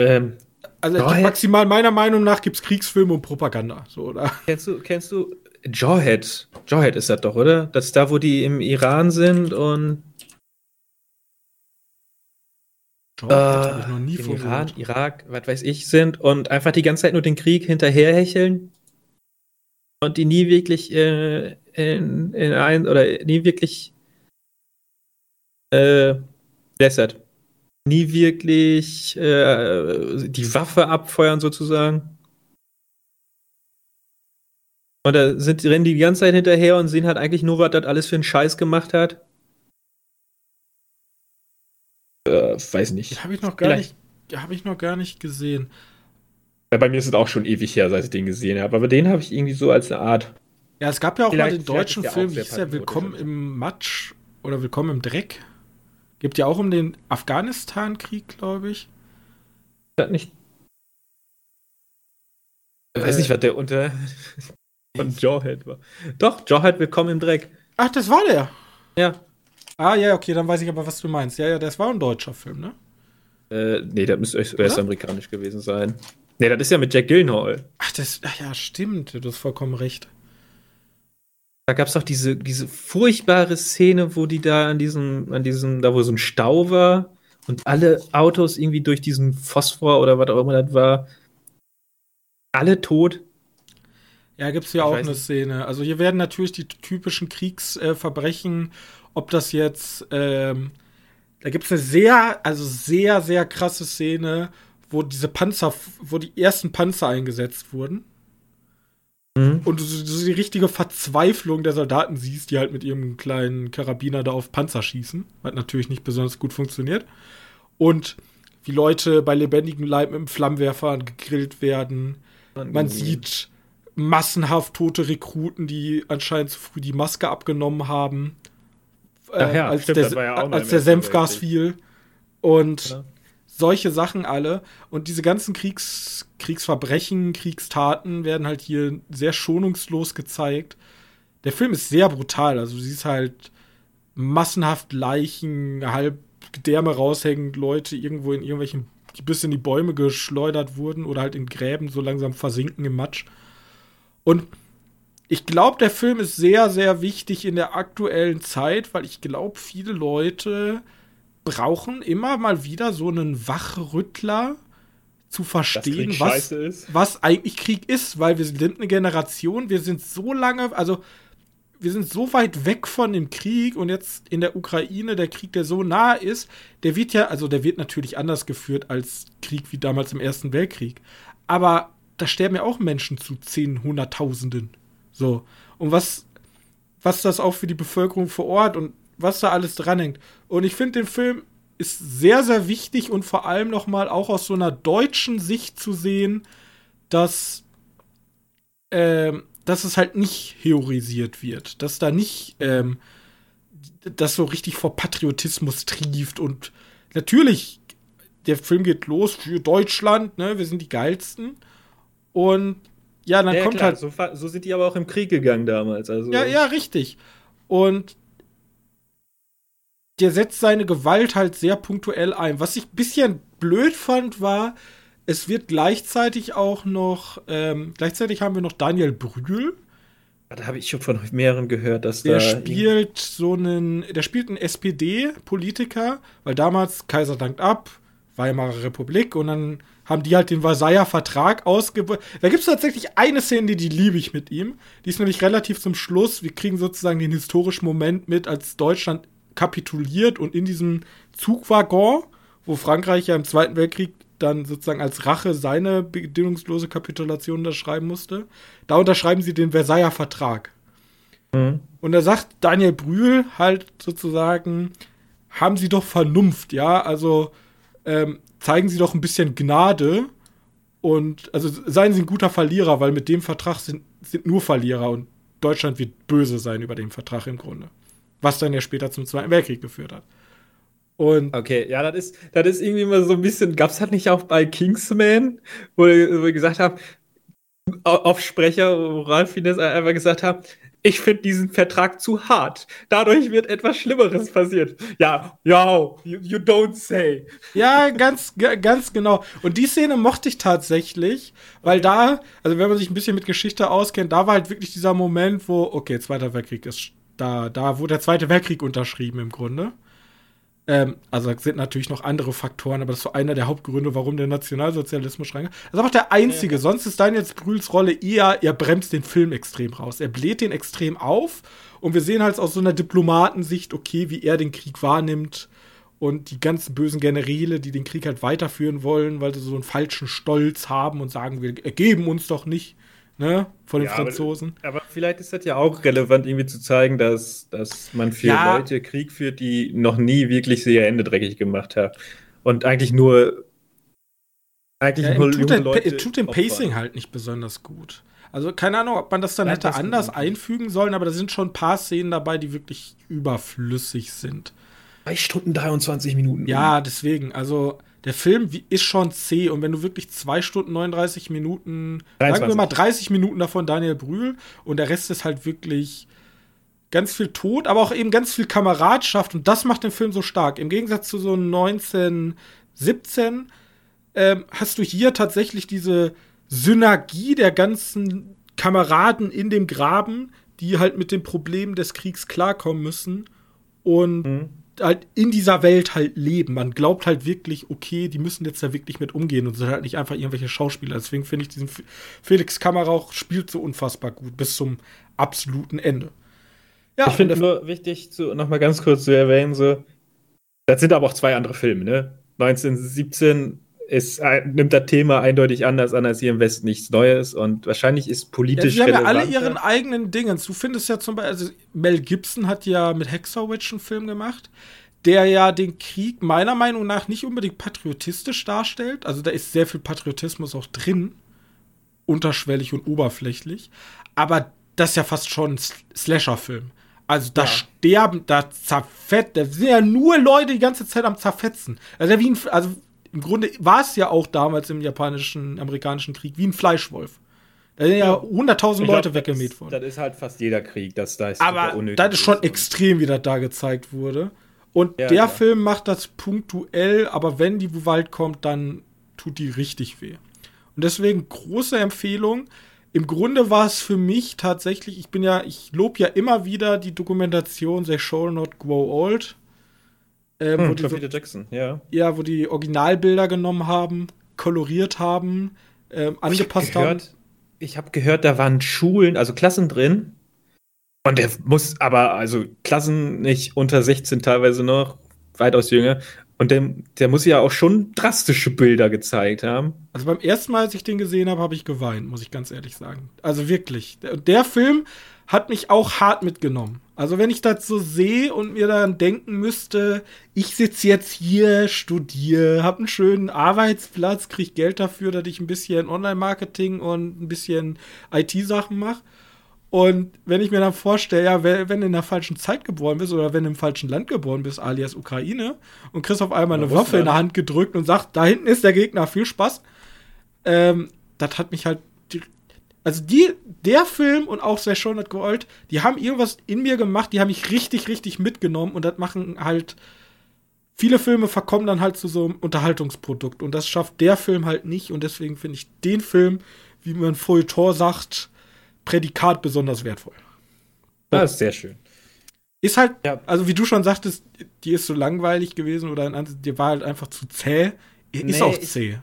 Ähm, also maximal meiner Meinung nach gibt es Kriegsfilme und Propaganda. So, oder? Kennst du, kennst du Jawhead? Jawhead ist das doch, oder? Das ist da, wo die im Iran sind und. Jawhead äh, ich noch nie im Iran, Irak, was weiß ich, sind und einfach die ganze Zeit nur den Krieg hinterherhecheln und die nie wirklich äh, in, in ein oder nie wirklich äh, Desert. Nie wirklich äh, die Waffe abfeuern, sozusagen. Und da sind, rennen die die ganze Zeit hinterher und sehen halt eigentlich nur, was das alles für einen Scheiß gemacht hat. Äh, weiß nicht. Habe ich noch gar Vielleicht. nicht, habe ich noch gar nicht gesehen. Ja, bei mir ist es auch schon ewig her, seit ich den gesehen habe. Aber den habe ich irgendwie so als eine Art. Ja, es gab ja auch vielleicht, mal den deutschen Film, wie hieß der Willkommen im Matsch oder Willkommen im Dreck. Gibt ja auch um den Afghanistan-Krieg, glaube ich. Das nicht. Ich weiß nicht, was der unter von Jawhead war. Doch, Jawhead willkommen im Dreck. Ach, das war der. Ja. Ah, ja, okay, dann weiß ich aber, was du meinst. Ja, ja, das war ein deutscher Film, ne? Äh, nee, das müsste US-amerikanisch gewesen sein. Nee, das ist ja mit Jack Gyllenhaal. Ach, das, ach ja, stimmt. Du hast vollkommen recht. Da gab es doch diese, diese furchtbare Szene, wo die da an diesem, an diesem, da wo so ein Stau war und alle Autos irgendwie durch diesen Phosphor oder was auch immer das war, alle tot. Ja, gibt es ja auch eine. Szene. Also hier werden natürlich die typischen Kriegsverbrechen, äh, ob das jetzt, ähm, da gibt es eine sehr, also sehr, sehr krasse Szene, wo diese Panzer, wo die ersten Panzer eingesetzt wurden. Mhm. Und du, du die richtige Verzweiflung der Soldaten siehst, die halt mit ihrem kleinen Karabiner da auf Panzer schießen, was natürlich nicht besonders gut funktioniert. Und wie Leute bei lebendigem Leib mit dem Flammenwerfer gegrillt werden. Man sieht massenhaft tote Rekruten, die anscheinend zu früh die Maske abgenommen haben. Äh, ja, als, stimmt, der, ja als der Senfgas fiel. Und ja solche Sachen alle. Und diese ganzen Kriegs, Kriegsverbrechen, Kriegstaten werden halt hier sehr schonungslos gezeigt. Der Film ist sehr brutal. Also du siehst halt massenhaft Leichen, halb Gedärme raushängend, Leute irgendwo in irgendwelchen, die bis in die Bäume geschleudert wurden oder halt in Gräben so langsam versinken im Matsch. Und ich glaube, der Film ist sehr, sehr wichtig in der aktuellen Zeit, weil ich glaube, viele Leute brauchen immer mal wieder so einen Wachrüttler zu verstehen, was, was eigentlich Krieg ist, weil wir sind eine Generation, wir sind so lange, also wir sind so weit weg von dem Krieg und jetzt in der Ukraine, der Krieg, der so nah ist, der wird ja, also der wird natürlich anders geführt als Krieg wie damals im Ersten Weltkrieg. Aber da sterben ja auch Menschen zu zehn, hunderttausenden. So. Und was, was das auch für die Bevölkerung vor Ort und was da alles dranhängt. Und ich finde den Film ist sehr, sehr wichtig und vor allem nochmal auch aus so einer deutschen Sicht zu sehen, dass, äh, dass es halt nicht heorisiert wird, dass da nicht ähm, das so richtig vor Patriotismus trieft und natürlich, der Film geht los für Deutschland, ne, wir sind die geilsten und ja, dann ja, kommt klar, halt. So, so, sind die aber auch im Krieg gegangen damals. Also. Ja, ja, richtig. Und der setzt seine Gewalt halt sehr punktuell ein. Was ich ein bisschen blöd fand, war, es wird gleichzeitig auch noch, ähm, gleichzeitig haben wir noch Daniel Brühl. Da habe ich schon von mehreren gehört, dass der da spielt so einen, der spielt einen SPD-Politiker, weil damals Kaiser dankt ab, Weimarer Republik und dann haben die halt den Versailler Vertrag ausgebaut. Da gibt es tatsächlich eine Szene, die, die liebe ich mit ihm. Die ist nämlich relativ zum Schluss. Wir kriegen sozusagen den historischen Moment mit, als Deutschland kapituliert und in diesem Zugwaggon, wo Frankreich ja im Zweiten Weltkrieg dann sozusagen als Rache seine bedingungslose Kapitulation unterschreiben musste. Da unterschreiben sie den Versailler Vertrag. Mhm. Und da sagt Daniel Brühl halt sozusagen, haben Sie doch Vernunft, ja, also ähm, zeigen Sie doch ein bisschen Gnade und also seien Sie ein guter Verlierer, weil mit dem Vertrag sind, sind nur Verlierer und Deutschland wird böse sein über den Vertrag im Grunde. Was dann ja später zum Zweiten Weltkrieg geführt hat. Und okay, ja, das ist, das ist irgendwie immer so ein bisschen, gab es halt nicht auch bei Kingsman, wo, ich gesagt habe, auf Sprecher, Ralf Fines einfach gesagt hat, ich finde diesen Vertrag zu hart. Dadurch wird etwas Schlimmeres passieren. Ja, ja, you, you, don't say. Ja, ganz, ganz genau. Und die Szene mochte ich tatsächlich, weil da, also wenn man sich ein bisschen mit Geschichte auskennt, da war halt wirklich dieser Moment, wo, okay, Zweiter Weltkrieg ist da, da wurde der Zweite Weltkrieg unterschrieben im Grunde. Ähm, also sind natürlich noch andere Faktoren, aber das ist so einer der Hauptgründe, warum der Nationalsozialismus reingeht. Das ist auch der einzige. Ja, ja. Sonst ist Daniel Brühls Rolle eher, er bremst den Film extrem raus. Er bläht den extrem auf und wir sehen halt aus so einer Diplomatensicht, okay, wie er den Krieg wahrnimmt und die ganzen bösen Generäle, die den Krieg halt weiterführen wollen, weil sie so einen falschen Stolz haben und sagen, wir ergeben uns doch nicht ne, von den ja, Franzosen. Aber, aber, vielleicht ist das ja auch relevant, irgendwie zu zeigen, dass, dass man für ja. Leute Krieg führt, die noch nie wirklich sehr Ende dreckig gemacht haben. Und eigentlich nur. Eigentlich ja, nur tut, der, Leute tut dem Pacing halt nicht besonders gut. Also keine Ahnung, ob man das dann hätte anders einfügen sollen, aber da sind schon ein paar Szenen dabei, die wirklich überflüssig sind. 3 Stunden 23 Minuten. Ja, deswegen, also der Film ist schon zäh und wenn du wirklich 2 Stunden 39 Minuten, 23. sagen wir mal 30 Minuten davon Daniel Brühl und der Rest ist halt wirklich ganz viel Tod, aber auch eben ganz viel Kameradschaft und das macht den Film so stark. Im Gegensatz zu so 1917 ähm, hast du hier tatsächlich diese Synergie der ganzen Kameraden in dem Graben, die halt mit den Problemen des Kriegs klarkommen müssen und mhm halt in dieser Welt halt leben. Man glaubt halt wirklich, okay, die müssen jetzt da wirklich mit umgehen und sind halt nicht einfach irgendwelche Schauspieler. Deswegen finde ich diesen Felix Kamera auch spielt so unfassbar gut bis zum absoluten Ende. Ja, ich finde nur wichtig, zu, noch mal ganz kurz zu erwähnen, so, das sind aber auch zwei andere Filme, ne? 1917 ist, äh, nimmt das Thema eindeutig anders an als hier im Westen nichts Neues und wahrscheinlich ist politisch. Ja, sie haben ja alle ihren eigenen Dingen. Du findest ja zum Beispiel, also Mel Gibson hat ja mit Hexerwitch einen Film gemacht, der ja den Krieg meiner Meinung nach nicht unbedingt patriotistisch darstellt. Also da ist sehr viel Patriotismus auch drin, unterschwellig und oberflächlich. Aber das ist ja fast schon ein Slasher-Film. Also da ja. sterben, da zerfett, da sind ja nur Leute die ganze Zeit am zerfetzen. Also wie ein, also im Grunde war es ja auch damals im japanischen, amerikanischen Krieg wie ein Fleischwolf. Da sind ja hunderttausend Leute weggemäht worden. Das ist halt fast jeder Krieg, das da ist Aber das ist schon extrem, wie das da gezeigt wurde. Und ja, der ja. Film macht das punktuell, aber wenn die Gewalt kommt, dann tut die richtig weh. Und deswegen große Empfehlung. Im Grunde war es für mich tatsächlich, ich bin ja, ich lobe ja immer wieder die Dokumentation They Shall Not Grow Old ähm, hm, wo die so, Jackson, ja. Ja, wo die Originalbilder genommen haben, koloriert haben, ähm, angepasst ich hab gehört, haben. Ich habe gehört, da waren Schulen, also Klassen drin. Und der muss aber, also Klassen nicht unter 16 teilweise noch, weitaus jünger. Und der, der muss ja auch schon drastische Bilder gezeigt haben. Also beim ersten Mal, als ich den gesehen habe, habe ich geweint, muss ich ganz ehrlich sagen. Also wirklich. Der, der Film hat mich auch hart mitgenommen. Also wenn ich das so sehe und mir dann denken müsste, ich sitze jetzt hier, studiere, habe einen schönen Arbeitsplatz, kriege Geld dafür, dass ich ein bisschen Online-Marketing und ein bisschen IT-Sachen mache. Und wenn ich mir dann vorstelle, ja, wenn du in der falschen Zeit geboren bist oder wenn du im falschen Land geboren bist, alias Ukraine, und kriegst auf einmal eine Waffe in der Hand gedrückt und sagst, da hinten ist der Gegner, viel Spaß. Ähm, das hat mich halt also die, der Film und auch Sehr Schon Gold, die haben irgendwas in mir gemacht, die haben mich richtig, richtig mitgenommen und das machen halt, viele Filme verkommen dann halt zu so einem Unterhaltungsprodukt und das schafft der Film halt nicht und deswegen finde ich den Film, wie man Feuilleton sagt, Prädikat besonders wertvoll. Das ist sehr schön. Ist halt, ja. also wie du schon sagtest, die ist so langweilig gewesen oder die war halt einfach zu zäh. Ist nee, auch zäh. Ich,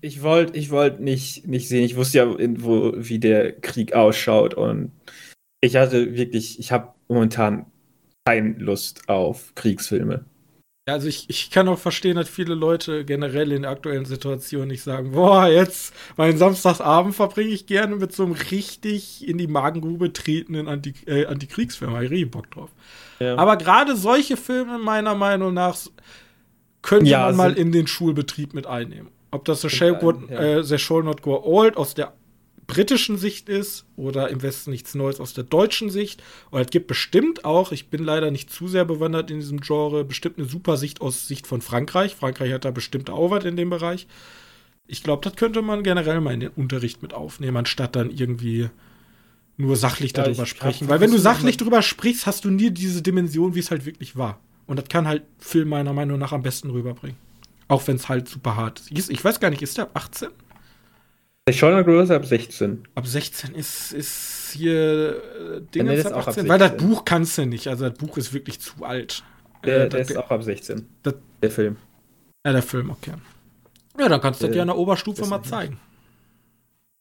ich wollte ich wollt nicht, nicht sehen. Ich wusste ja, wo, wie der Krieg ausschaut. Und ich hatte wirklich, ich habe momentan keine Lust auf Kriegsfilme. Ja, also ich, ich kann auch verstehen, dass viele Leute generell in der aktuellen Situation nicht sagen, boah, jetzt meinen Samstagsabend verbringe ich gerne mit so einem richtig in die Magengrube tretenden Anti äh, Antikriegsfilm. Da habe ich Bock drauf. Ja. Aber gerade solche Filme meiner Meinung nach könnte ja, man mal in den Schulbetrieb mit einnehmen. Ob das The Shall, ja. äh, The Shall Not Go Old aus der britischen Sicht ist oder im Westen nichts Neues aus der deutschen Sicht. Und es gibt bestimmt auch, ich bin leider nicht zu sehr bewandert in diesem Genre, bestimmt eine super Sicht aus Sicht von Frankreich. Frankreich hat da bestimmt auch was in dem Bereich. Ich glaube, das könnte man generell mal in den Unterricht mit aufnehmen, anstatt dann irgendwie nur sachlich ja, darüber sprechen. Weil wenn du sachlich darüber sprichst, hast du nie diese Dimension, wie es halt wirklich war. Und das kann halt Film meiner Meinung nach am besten rüberbringen. Auch wenn es halt super hart ist. Ich weiß gar nicht, ist der ab 18? Schon größer ab 16. Ab 16 ist, ist hier äh, Ding ab 18, weil das Buch kannst du nicht. Also das Buch ist wirklich zu alt. Der, äh, der ist auch ab 16. Das, der Film. Ja, der Film, okay. Ja, dann kannst du das ja in der Oberstufe mal zeigen.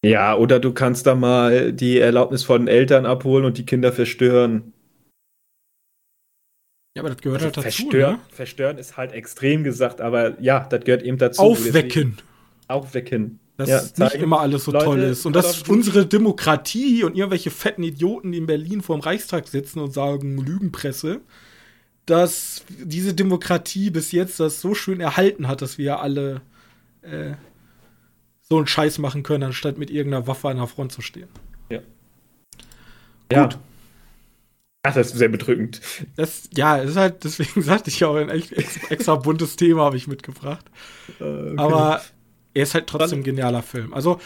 Ja, oder du kannst da mal die Erlaubnis von den Eltern abholen und die Kinder verstören. Ja, aber das gehört also halt dazu. Verstören, ne? verstören ist halt extrem gesagt, aber ja, das gehört eben dazu. Aufwecken. Aufwecken. Dass ja, nicht immer alles so Leute, toll ist. Und dass unsere Demokratie und irgendwelche fetten Idioten, die in Berlin vor dem Reichstag sitzen und sagen, Lügenpresse, dass diese Demokratie bis jetzt das so schön erhalten hat, dass wir alle äh, so einen Scheiß machen können, anstatt mit irgendeiner Waffe an der Front zu stehen. Ja. Gut. Ja. Ach, das ist sehr bedrückend. Das, ja, ist halt, deswegen sagte ich auch ein extra buntes Thema habe ich mitgebracht. Uh, okay. Aber er ist halt trotzdem ein genialer Film. Also,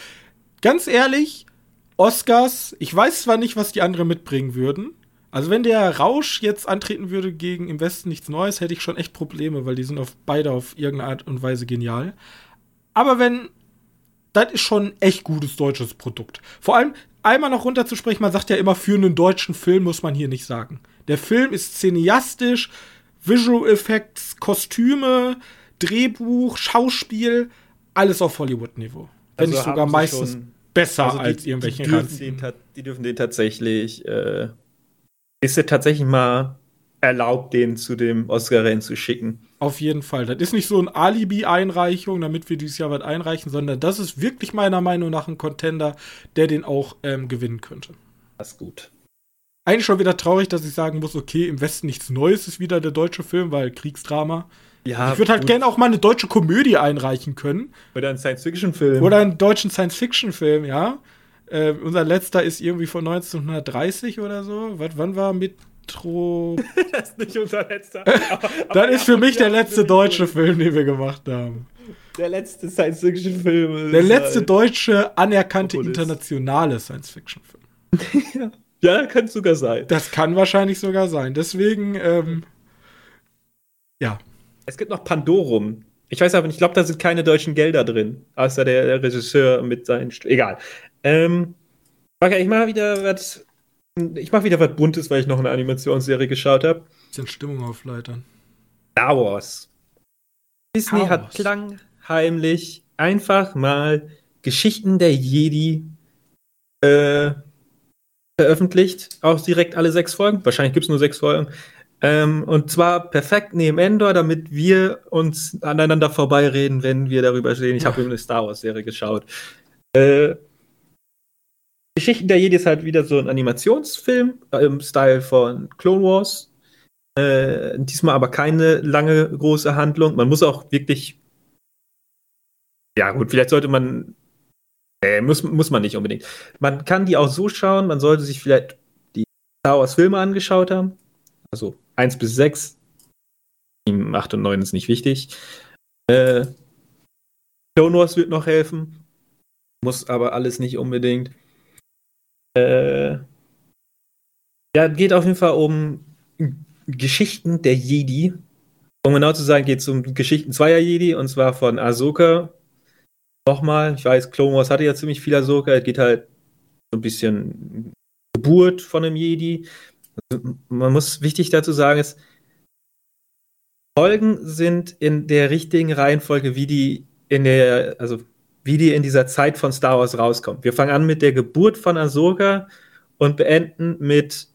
ganz ehrlich, Oscars, ich weiß zwar nicht, was die anderen mitbringen würden. Also, wenn der Rausch jetzt antreten würde gegen Im Westen nichts Neues, hätte ich schon echt Probleme, weil die sind auf beide auf irgendeine Art und Weise genial. Aber wenn, das ist schon ein echt gutes deutsches Produkt. Vor allem, einmal noch runterzusprechen, man sagt ja immer, für einen deutschen Film muss man hier nicht sagen. Der Film ist cineastisch, Visual Effects, Kostüme, Drehbuch, Schauspiel, alles auf Hollywood-Niveau. Wenn also nicht sogar meistens besser also die, als irgendwelche die dürfen, den, die dürfen den tatsächlich, äh, ist ja tatsächlich mal erlaubt, den zu dem Oscar-Rennen zu schicken. Auf jeden Fall. Das ist nicht so ein Alibi-Einreichung, damit wir dieses Jahr was einreichen, sondern das ist wirklich meiner Meinung nach ein Contender, der den auch ähm, gewinnen könnte. Das ist gut. Eigentlich schon wieder traurig, dass ich sagen muss, okay, im Westen nichts Neues ist wieder der deutsche Film, weil Kriegsdrama. Ja, ich würde halt gerne auch mal eine deutsche Komödie einreichen können. Oder einen Science-Fiction-Film. Oder einen deutschen Science-Fiction-Film, ja. Äh, unser letzter ist irgendwie von 1930 oder so. Was, wann war Metro? das ist nicht unser letzter. das ist für mich der letzte deutsche Film, den wir gemacht haben. Der letzte Science-Fiction-Film. Der letzte halt deutsche anerkannte internationale Science-Fiction-Film. ja, kann es sogar sein. Das kann wahrscheinlich sogar sein. Deswegen, ähm, ja. Es gibt noch Pandorum. Ich weiß aber nicht, ich glaube, da sind keine deutschen Gelder drin. Außer der, der Regisseur mit seinen. St Egal. Ähm, okay, ich mache wieder was. Ich mache wieder was Buntes, weil ich noch eine Animationsserie geschaut habe. Bisschen Stimmung aufleitern. Star Wars. Disney Wars. hat klangheimlich einfach mal Geschichten der Jedi äh, veröffentlicht. Auch direkt alle sechs Folgen. Wahrscheinlich gibt es nur sechs Folgen. Ähm, und zwar perfekt neben Endor, damit wir uns aneinander vorbeireden, wenn wir darüber stehen. Ich habe eine Star Wars-Serie geschaut. Äh, Geschichten der Jedi ist halt wieder so ein Animationsfilm im Style von Clone Wars. Äh, diesmal aber keine lange große Handlung. Man muss auch wirklich. Ja, gut, vielleicht sollte man. Äh, muss, muss man nicht unbedingt. Man kann die auch so schauen, man sollte sich vielleicht die Star Wars Filme angeschaut haben. Also 1 bis 6. 8 und 9 ist nicht wichtig. Äh, Clone Wars wird noch helfen. Muss aber alles nicht unbedingt. Äh, ja, geht auf jeden Fall um Geschichten der Jedi. Um genau zu sagen, geht es um Geschichten zweier Jedi und zwar von Ahsoka. Nochmal, ich weiß, Clone Wars hatte ja ziemlich viel Ahsoka. Es geht halt so ein bisschen Geburt von einem Jedi man muss wichtig dazu sagen, ist, Folgen sind in der richtigen Reihenfolge, wie die in der, also wie die in dieser Zeit von Star Wars rauskommt. Wir fangen an mit der Geburt von Ahsoka und beenden mit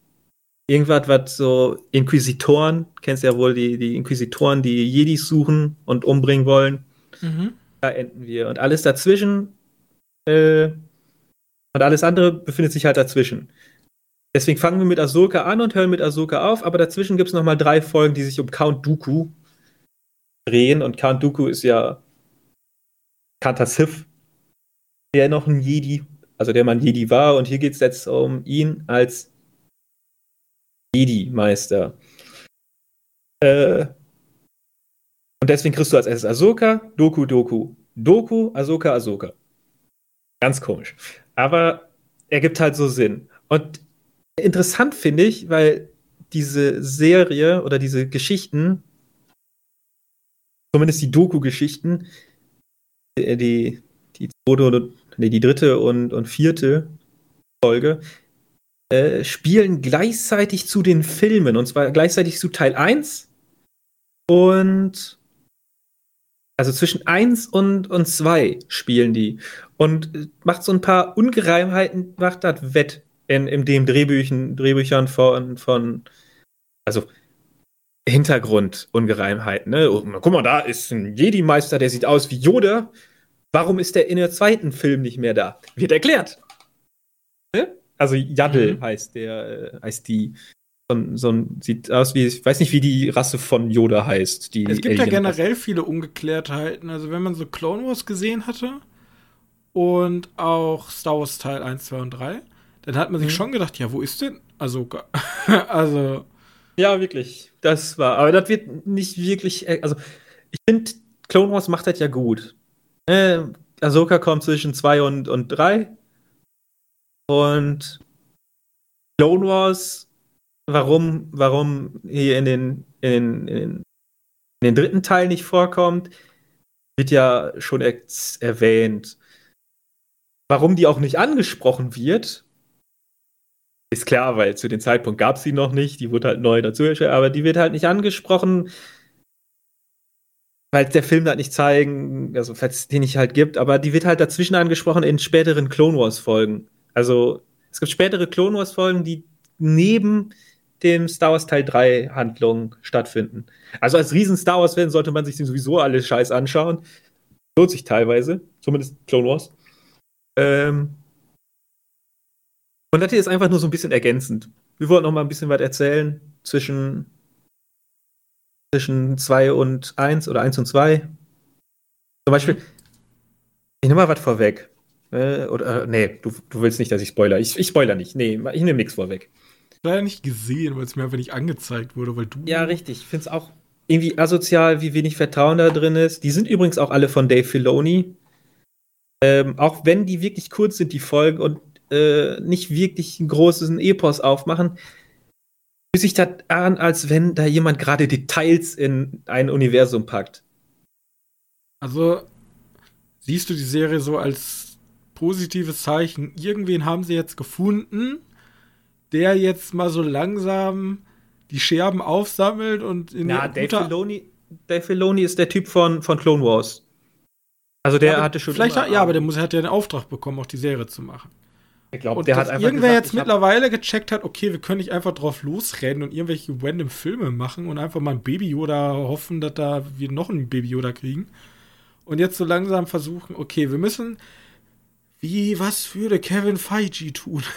irgendwas, was so Inquisitoren, kennst ja wohl die, die Inquisitoren, die Jedis suchen und umbringen wollen. Mhm. Da enden wir. Und alles dazwischen äh, und alles andere befindet sich halt dazwischen. Deswegen fangen wir mit Ahsoka an und hören mit Ahsoka auf, aber dazwischen gibt es nochmal drei Folgen, die sich um Count Dooku drehen. Und Count Dooku ist ja Kanta Sith, der noch ein Jedi, also der man Jedi war. Und hier geht es jetzt um ihn als Jedi-Meister. Äh, und deswegen kriegst du als erstes Ahsoka, Doku, Doku, Doku, Ahsoka, Ahsoka. Ganz komisch. Aber er gibt halt so Sinn. Und interessant finde ich, weil diese Serie oder diese Geschichten, zumindest die Doku-Geschichten, die, die zweite oder nee, die dritte und, und vierte Folge, äh, spielen gleichzeitig zu den Filmen. Und zwar gleichzeitig zu Teil 1 und also zwischen 1 und, und 2 spielen die. Und macht so ein paar Ungereimheiten, macht das wett in, in den Drehbüchen, Drehbüchern von, von also Hintergrund-Ungereimheiten. Ne? Guck mal, da ist ein Jedi-Meister, der sieht aus wie Yoda. Warum ist der in der zweiten Film nicht mehr da? Wird erklärt. Ne? Also Yaddle mhm. heißt der, äh, heißt die. So, so ein, sieht aus wie, ich weiß nicht, wie die Rasse von Yoda heißt. Die es gibt ja generell viele Ungeklärtheiten. Also wenn man so Clone Wars gesehen hatte und auch Star Wars Teil 1, 2 und 3, dann hat man sich mhm. schon gedacht, ja, wo ist denn Ahsoka? also. Ja, wirklich. Das war, aber das wird nicht wirklich, äh, also ich finde, Clone Wars macht das ja gut. Äh, Ahsoka kommt zwischen 2 und, und 3. Und Clone Wars, warum, warum hier in den, in, in, in den dritten Teil nicht vorkommt, wird ja schon er erwähnt. Warum die auch nicht angesprochen wird, ist klar, weil zu dem Zeitpunkt gab es sie noch nicht, die wurde halt neu dazu aber die wird halt nicht angesprochen, weil der Film das nicht zeigen, also falls es den nicht halt gibt, aber die wird halt dazwischen angesprochen in späteren Clone Wars Folgen. Also es gibt spätere Clone Wars Folgen, die neben dem Star Wars Teil 3 Handlung stattfinden. Also als riesen Star Wars Fan sollte man sich sowieso alles Scheiß anschauen. Lohnt sich teilweise, zumindest Clone Wars. Ähm, und das hier ist einfach nur so ein bisschen ergänzend. Wir wollten noch mal ein bisschen was erzählen zwischen zwischen 2 und 1 oder 1 und 2. Zum Beispiel, ich nehme mal was vorweg. Äh, oder, äh, nee, du, du willst nicht, dass ich spoiler. Ich, ich spoiler nicht. Nee, ich nehme nichts vorweg. Leider nicht gesehen, weil es mir einfach nicht angezeigt wurde, weil du. Ja, richtig. Ich finde es auch irgendwie asozial, wie wenig Vertrauen da drin ist. Die sind übrigens auch alle von Dave Filoni. Ähm, auch wenn die wirklich kurz sind, die Folgen, und äh, nicht wirklich ein großes Epos aufmachen, fühlt sich das an, als wenn da jemand gerade Details in ein Universum packt. Also siehst du die Serie so als positives Zeichen. Irgendwen haben sie jetzt gefunden, der jetzt mal so langsam die Scherben aufsammelt und in Ja, Dave Filoni, Dave Filoni ist der Typ von, von Clone Wars. Also der ja, hatte schon. Vielleicht, ja, aber der muss, hat ja den Auftrag bekommen, auch die Serie zu machen. Ich glaube, der hat einfach. Irgendwer gesagt, jetzt mittlerweile gecheckt hat, okay, wir können nicht einfach drauf losrennen und irgendwelche random Filme machen und einfach mal ein Baby Yoda hoffen, dass da wir noch ein Baby Yoda kriegen. Und jetzt so langsam versuchen, okay, wir müssen. Wie, was würde Kevin Feige tun?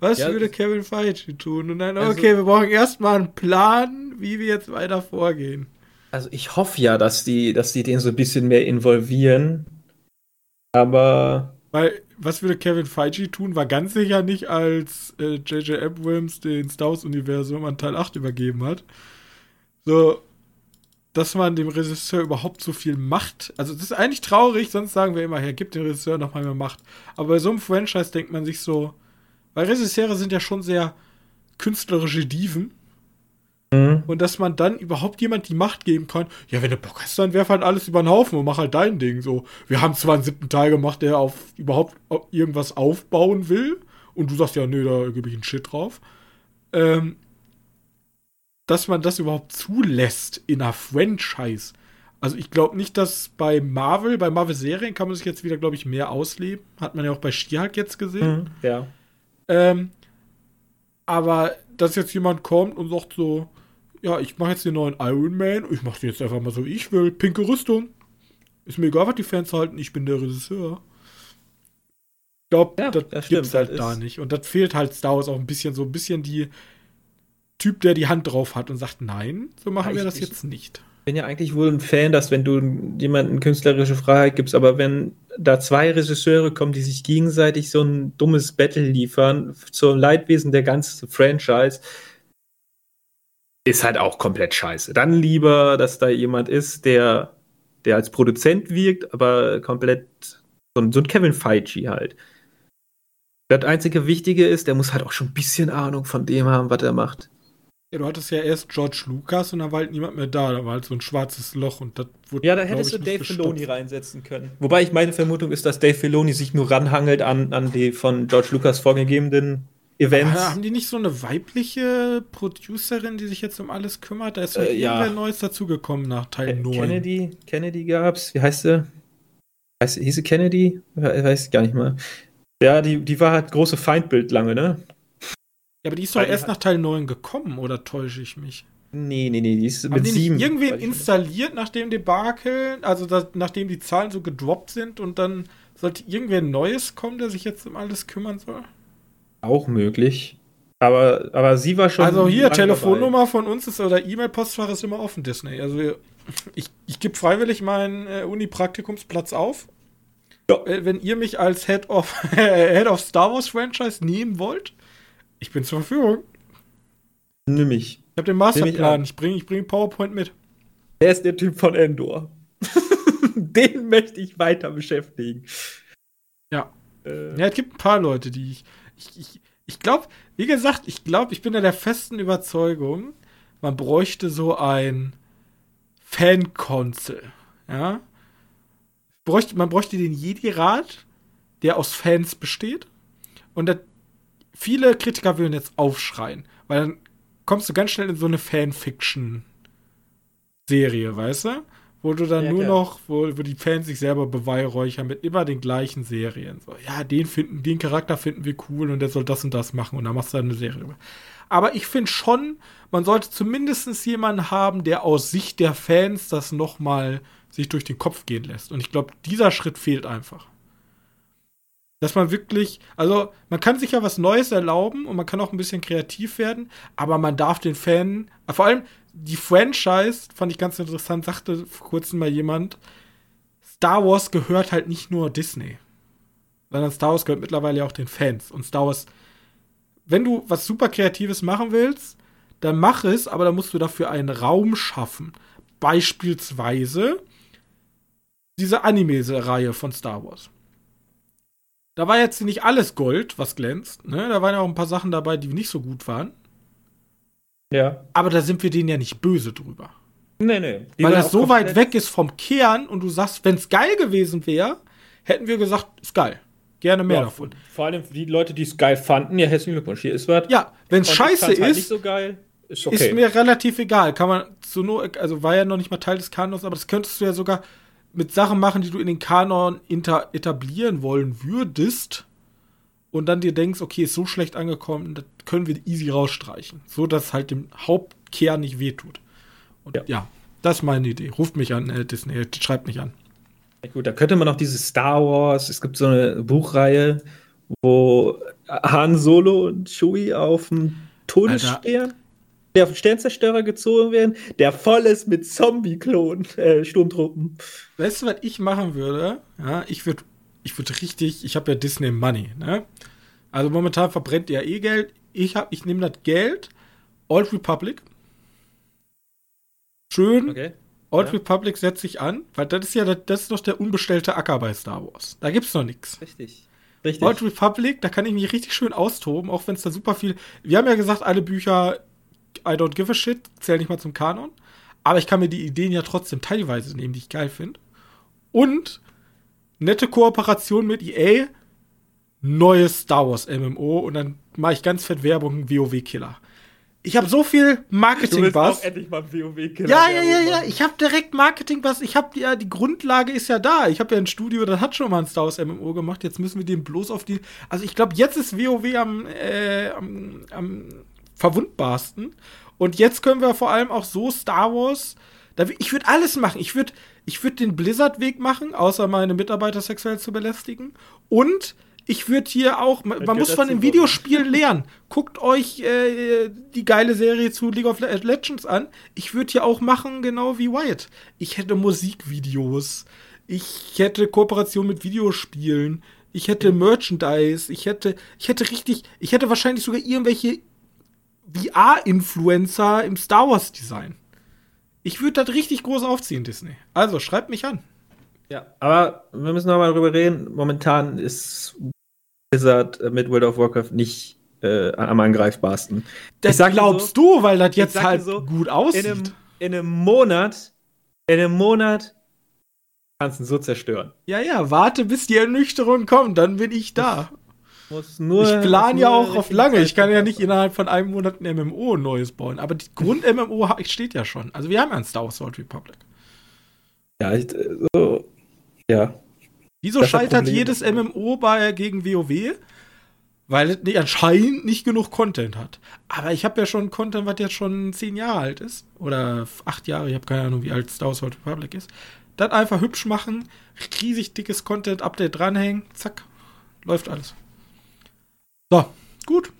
Was ja, würde Kevin Feige tun? Und dann, also, okay, wir brauchen erstmal einen Plan, wie wir jetzt weiter vorgehen. Also ich hoffe ja, dass die, dass die den so ein bisschen mehr involvieren. Aber weil, was würde Kevin Feige tun, war ganz sicher nicht, als J.J. Äh, Abrams den Star Wars-Universum an Teil 8 übergeben hat. So, dass man dem Regisseur überhaupt so viel Macht. Also, das ist eigentlich traurig, sonst sagen wir immer, ja, gib dem Regisseur noch mal mehr Macht. Aber bei so einem Franchise denkt man sich so, weil Regisseure sind ja schon sehr künstlerische Diven. Mhm. Und dass man dann überhaupt jemand die Macht geben kann, ja, wenn du Bock hast, dann werf halt alles über den Haufen und mach halt dein Ding. So, wir haben zwar einen siebten Teil gemacht, der auf überhaupt irgendwas aufbauen will, und du sagst ja, nö, da gebe ich einen Shit drauf. Ähm, dass man das überhaupt zulässt in einer Franchise. Also ich glaube nicht, dass bei Marvel, bei Marvel-Serien kann man sich jetzt wieder, glaube ich, mehr ausleben. Hat man ja auch bei She-Hulk jetzt gesehen. Mhm, ja. Ähm, aber dass jetzt jemand kommt und sagt so, ja, ich mache jetzt den neuen Iron Man, ich mache den jetzt einfach mal so, wie ich will, pinke Rüstung. Ist mir egal, was die Fans halten, ich bin der Regisseur. Ich glaube, ja, das, das gibt's halt da nicht. Und das fehlt halt Star Wars auch ein bisschen, so ein bisschen die Typ, der die Hand drauf hat und sagt, nein, so machen ja, wir das ich, jetzt nicht. Ich bin ja eigentlich wohl ein Fan, dass wenn du jemandem künstlerische Freiheit gibst, aber wenn da zwei Regisseure kommen, die sich gegenseitig so ein dummes Battle liefern zum Leidwesen der ganzen Franchise, ist halt auch komplett scheiße. Dann lieber, dass da jemand ist, der, der als Produzent wirkt, aber komplett so ein, so ein Kevin Feige halt. Das einzige Wichtige ist, der muss halt auch schon ein bisschen Ahnung von dem haben, was er macht. Ja, du hattest ja erst George Lucas und dann war halt niemand mehr da. Da war halt so ein schwarzes Loch und das wurde. Ja, da hättest du Dave Filoni reinsetzen können. Wobei ich meine Vermutung ist, dass Dave Filoni sich nur ranhangelt an, an die von George Lucas vorgegebenen Events. Aber haben die nicht so eine weibliche Producerin, die sich jetzt um alles kümmert? Da ist äh, ja. irgendwer Neues dazugekommen nach Teil äh, 9. Kennedy, Kennedy gab's. Wie heißt sie? Heißt, hieß sie Kennedy? Weiß ich gar nicht mal. Ja, die, die war halt große Feindbild lange, ne? Ja, aber die ist doch erst nach Teil 9 gekommen, oder täusche ich mich? Nee, nee, nee, die ist Haben mit die 7. irgendwen installiert nach dem Debakel, also das, nachdem die Zahlen so gedroppt sind und dann sollte irgendwer Neues kommen, der sich jetzt um alles kümmern soll? Auch möglich. Aber, aber sie war schon. Also hier, Telefonnummer dabei. von uns ist oder E-Mail-Postfach ist immer offen, Disney. Also ich, ich gebe freiwillig meinen äh, Uni-Praktikumsplatz auf. Ja. Äh, wenn ihr mich als Head of, Head of Star Wars Franchise nehmen wollt, ich bin zur Verfügung. Nimm mich. Ich habe den Masterplan. Ich bringe ich bring PowerPoint mit. Wer ist der Typ von Endor? den möchte ich weiter beschäftigen. Ja. Äh. Ja, es gibt ein paar Leute, die ich ich, ich, ich glaube, wie gesagt, ich glaube, ich bin ja der festen Überzeugung, man bräuchte so ein Fan-Council. Ja? Bräuchte, man bräuchte den Jedi-Rat, der aus Fans besteht. Und das, viele Kritiker würden jetzt aufschreien, weil dann kommst du ganz schnell in so eine Fanfiction-Serie, weißt du? Wo du dann ja, nur klar. noch, wo, wo die Fans sich selber beweihräuchern mit immer den gleichen Serien. So, ja, den finden, den Charakter finden wir cool und der soll das und das machen und dann machst du eine Serie drüber. Aber ich finde schon, man sollte zumindest jemanden haben, der aus Sicht der Fans das nochmal sich durch den Kopf gehen lässt. Und ich glaube, dieser Schritt fehlt einfach. Dass man wirklich, also man kann sich ja was Neues erlauben und man kann auch ein bisschen kreativ werden, aber man darf den Fan, vor allem die Franchise, fand ich ganz interessant, sagte vor kurzem mal jemand, Star Wars gehört halt nicht nur Disney, sondern Star Wars gehört mittlerweile auch den Fans. Und Star Wars, wenn du was super Kreatives machen willst, dann mach es, aber dann musst du dafür einen Raum schaffen. Beispielsweise diese Anime-Reihe von Star Wars. Da war jetzt nicht alles Gold, was glänzt. Ne? Da waren ja auch ein paar Sachen dabei, die nicht so gut waren. Ja. Aber da sind wir denen ja nicht böse drüber. Nee, nee. Die Weil das so weit weg ist vom Kern und du sagst, wenn es geil gewesen wäre, hätten wir gesagt, ist geil. Gerne mehr ja, davon. Vor allem die Leute, die es geil fanden, ja, herzlichen Glückwunsch. Hier ist was. Ja, wenn es scheiße halt ist, nicht so geil, ist, okay. ist mir relativ egal. Kann man so nur, also war ja noch nicht mal Teil des Kanons, aber das könntest du ja sogar mit Sachen machen, die du in den Kanon etablieren wollen würdest und dann dir denkst, okay, ist so schlecht angekommen, das können wir easy rausstreichen. So, dass es halt dem Hauptkern nicht wehtut. Und ja, ja das ist meine Idee. Ruft mich an, äh, Disney, äh, schreibt mich an. Gut, da könnte man noch dieses Star Wars, es gibt so eine Buchreihe, wo Han Solo und Chewie auf dem Todesstern, der Sternzerstörer gezogen werden, der voll ist mit Zombie-Klonen, äh, Sturmtruppen. Weißt du, was ich machen würde? Ja, ich würde ich würde richtig, ich habe ja Disney Money, ne? Also momentan verbrennt ihr eh Geld. Ich hab, ich nehme das Geld, Old Republic. Schön. Okay. Old ja. Republic setze ich an, weil das ist ja das ist doch der unbestellte Acker bei Star Wars. Da gibt's noch nichts. Richtig. Richtig. Old Republic, da kann ich mich richtig schön austoben, auch wenn es da super viel. Wir haben ja gesagt, alle Bücher I don't give a shit, zählen nicht mal zum Kanon. Aber ich kann mir die Ideen ja trotzdem teilweise nehmen, die ich geil finde. Und nette Kooperation mit EA, neues Star Wars MMO und dann mache ich ganz fett Werbung WoW Killer. ich habe so viel Marketing was. endlich mal WoW Ja, ja, ja, ja. Ich habe direkt Marketing was. Ich habe ja die Grundlage ist ja da. Ich habe ja ein Studio, das hat schon mal ein Star Wars MMO gemacht. Jetzt müssen wir den bloß auf die. Also ich glaube, jetzt ist WoW am, äh, am, am verwundbarsten. Und jetzt können wir vor allem auch so Star Wars. ich würde alles machen. Ich würde ich würd den Blizzard-Weg machen, außer meine Mitarbeiter sexuell zu belästigen. Und ich würde hier auch, man, man muss von den Videospielen lernen. Guckt euch äh, die geile Serie zu League of Legends an. Ich würde hier auch machen, genau wie Wyatt. Ich hätte Musikvideos. Ich hätte Kooperation mit Videospielen. Ich hätte Merchandise. Ich hätte, ich hätte richtig, ich hätte wahrscheinlich sogar irgendwelche VR-Influencer im Star Wars Design. Ich würde das richtig groß aufziehen, Disney. Also schreibt mich an. Ja, aber wir müssen noch mal darüber reden. Momentan ist Blizzard mit World of Warcraft nicht äh, am angreifbarsten. Das glaubst so, du, weil das jetzt halt so, gut aussieht. In einem, in einem Monat, in einem Monat kannst du ihn so zerstören. Ja, ja, warte, bis die Ernüchterung kommt, dann bin ich da. Muss nur, ich plane ja auch auf lange. Ich kann ja nicht innerhalb von einem Monat ein MMO Neues bauen. Aber die Grund-MMO steht ja schon. Also wir haben ja ein Star Wars Old Republic. Ja, ich, so, ja. Wieso scheitert jedes MMO bei, gegen WoW? Weil es nicht, anscheinend nicht genug Content hat. Aber ich habe ja schon Content, was jetzt schon zehn Jahre alt ist. Oder acht Jahre, ich habe keine Ahnung, wie alt Star Wars Old Republic ist. Das einfach hübsch machen, riesig dickes Content-Update dranhängen, zack, läuft alles. So, gut.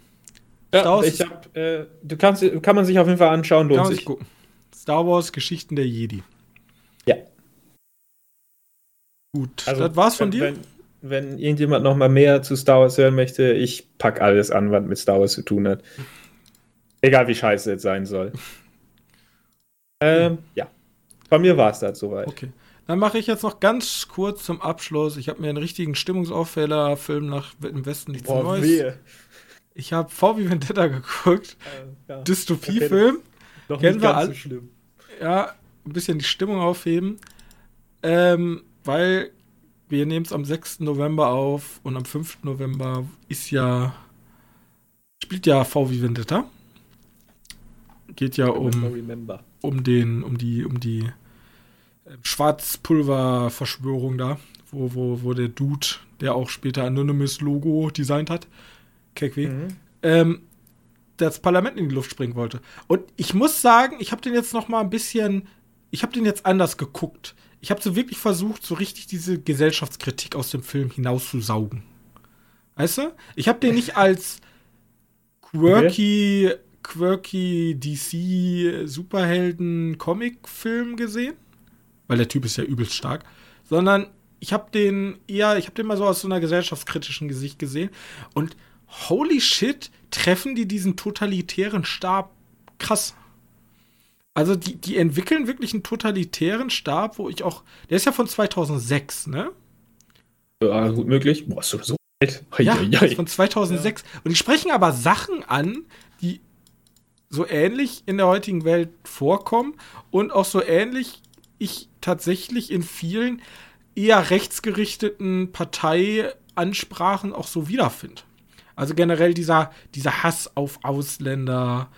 Ja, ich hab, äh, du kannst, kann man sich auf jeden Fall anschauen, lohnt sich. sich gucken. Star Wars Geschichten der Jedi. Ja. Gut, also, das war's von dir. Wenn, wenn irgendjemand noch mal mehr zu Star Wars hören möchte, ich pack alles an, was mit Star Wars zu tun hat. Egal wie scheiße es sein soll. ähm, ja. Bei mir war es das soweit. Okay. Dann mache ich jetzt noch ganz kurz zum Abschluss. Ich habe mir einen richtigen Stimmungsaufheller-Film nach im Westen nichts Boah, Neues. Wehe. Ich habe VW Vendetta geguckt. Äh, ja. Dystopie-Film. Okay. Kennen wir alle. So schlimm. Ja, ein bisschen die Stimmung aufheben. Ähm, weil wir nehmen es am 6. November auf und am 5. November ist ja spielt ja VW Vendetta. Geht ja um, um den, um die, um die Schwarzpulver-Verschwörung da, wo, wo, wo der Dude, der auch später Anonymous Logo designt hat, Kekwe, mhm. ähm, das Parlament in die Luft springen wollte. Und ich muss sagen, ich habe den jetzt noch mal ein bisschen, ich habe den jetzt anders geguckt ich habe so wirklich versucht, so richtig diese Gesellschaftskritik aus dem Film hinauszusaugen. Weißt du? Ich habe den nicht als quirky, quirky DC Superhelden Comic Film gesehen, weil der Typ ist ja übelst stark, sondern ich habe den eher, ich habe den mal so aus so einer gesellschaftskritischen Gesicht gesehen und holy shit, treffen die diesen totalitären Stab krass. Also die, die entwickeln wirklich einen totalitären Stab, wo ich auch, der ist ja von 2006, ne? Ja, gut möglich. Boah, ist so alt. Ja, ja, von 2006. Ja. Und die sprechen aber Sachen an, die so ähnlich in der heutigen Welt vorkommen und auch so ähnlich ich tatsächlich in vielen eher rechtsgerichteten Parteiansprachen auch so wiederfinde. Also generell dieser, dieser Hass auf Ausländer,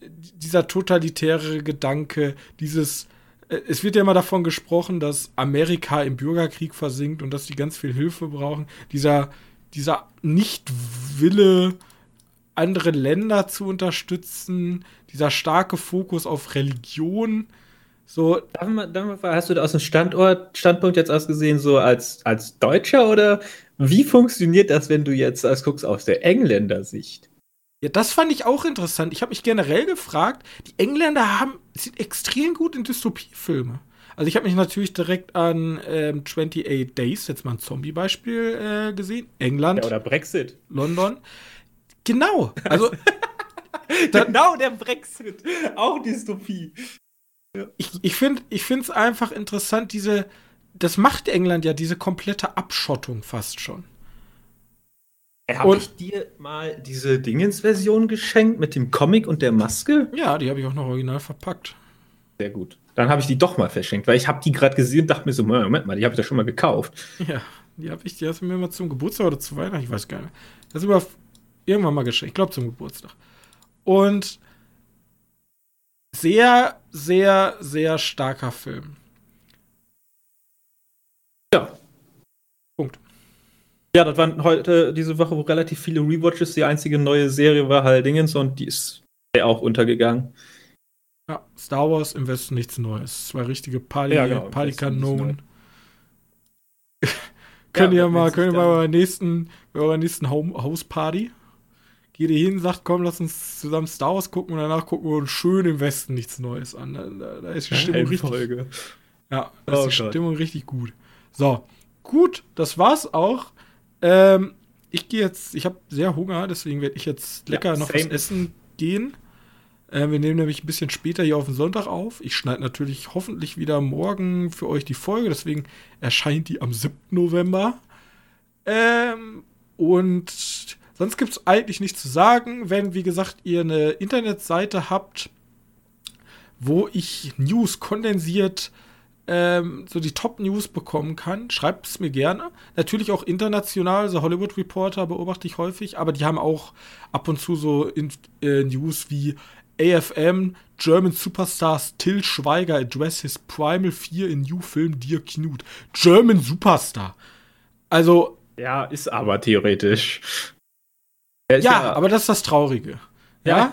dieser totalitäre Gedanke, dieses äh, es wird ja immer davon gesprochen, dass Amerika im Bürgerkrieg versinkt und dass die ganz viel Hilfe brauchen. Dieser, dieser Nichtwille, andere Länder zu unterstützen, dieser starke Fokus auf Religion. So. hast du da aus dem Standort, Standpunkt jetzt ausgesehen, so als, als Deutscher oder wie funktioniert das, wenn du jetzt als guckst aus der Engländer-Sicht? Ja, das fand ich auch interessant. Ich habe mich generell gefragt, die Engländer haben, sind extrem gut in Dystopiefilme. Also ich habe mich natürlich direkt an ähm, 28 Days, jetzt mal ein Zombie-Beispiel äh, gesehen. England. Ja, oder Brexit. London. Genau. Also genau der Brexit. Auch Dystopie. Ja. Ich, ich finde es einfach interessant, diese, das macht England ja, diese komplette Abschottung fast schon. Habe ich dir mal diese Dingens-Version geschenkt mit dem Comic und der Maske? Ja, die habe ich auch noch original verpackt. Sehr gut. Dann habe ich die doch mal verschenkt, weil ich habe die gerade gesehen und dachte mir so, Moment mal, die habe ich da schon mal gekauft. Ja, die habe ich, die hast du mir mal zum Geburtstag oder zu Weihnachten, ich weiß gar nicht. Das ist über irgendwann mal geschenkt, ich glaube zum Geburtstag. Und sehr, sehr, sehr starker Film. Ja. Punkt. Ja, das waren heute diese Woche relativ viele Rewatches. Die einzige neue Serie war halt Dingens und die ist auch untergegangen. Ja, Star Wars im Westen nichts Neues. Zwei richtige Party, ja, genau, Partykanonen. können ja, ja mal, können wir bei eurer nächsten, bei eurer nächsten Home House Party geht ihr hin, sagt, komm, lass uns zusammen Star Wars gucken und danach gucken wir uns schön im Westen nichts Neues an. Da, da ist die Stimmung richtig. Folge. Ja, da oh ist die Gott. Stimmung richtig gut. So, gut, das war's auch. Ähm, ich gehe jetzt, ich habe sehr Hunger, deswegen werde ich jetzt lecker ja, noch was essen gehen. Äh, wir nehmen nämlich ein bisschen später hier auf den Sonntag auf. Ich schneide natürlich hoffentlich wieder morgen für euch die Folge, deswegen erscheint die am 7. November. Ähm, und sonst gibt es eigentlich nichts zu sagen. Wenn, wie gesagt, ihr eine Internetseite habt, wo ich News kondensiert ähm, so die Top-News bekommen kann, schreibt es mir gerne. Natürlich auch international, so Hollywood Reporter beobachte ich häufig, aber die haben auch ab und zu so in, äh, News wie AFM, German Superstars Till Schweiger address his Primal 4 in New Film Dear Knut. German Superstar. Also. Ja, ist aber theoretisch. Ja, ja, aber das ist das Traurige. Ja?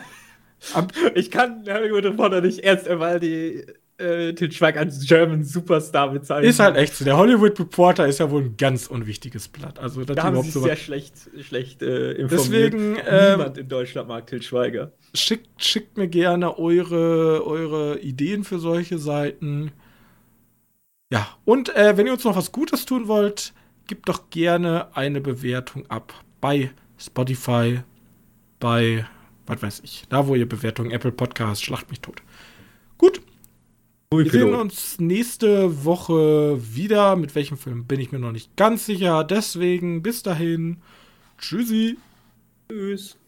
ja. ich kann Hollywood Reporter nicht erst einmal die äh, Til Schweiger als German Superstar bezeichnen. Ist halt echt so. Der Hollywood Reporter ist ja wohl ein ganz unwichtiges Blatt. Also, da haben sie sehr schlecht, schlecht äh, informiert. Deswegen, äh, Niemand in Deutschland mag Til Schweiger. Schickt, schickt mir gerne eure, eure Ideen für solche Seiten. Ja, und äh, wenn ihr uns noch was Gutes tun wollt, gebt doch gerne eine Bewertung ab bei Spotify, bei, was weiß ich, da wo ihr Bewertungen, Apple Podcast, schlacht mich tot. Gut, wir sehen uns nächste Woche wieder. Mit welchem Film bin ich mir noch nicht ganz sicher. Deswegen bis dahin. Tschüssi. Tschüss.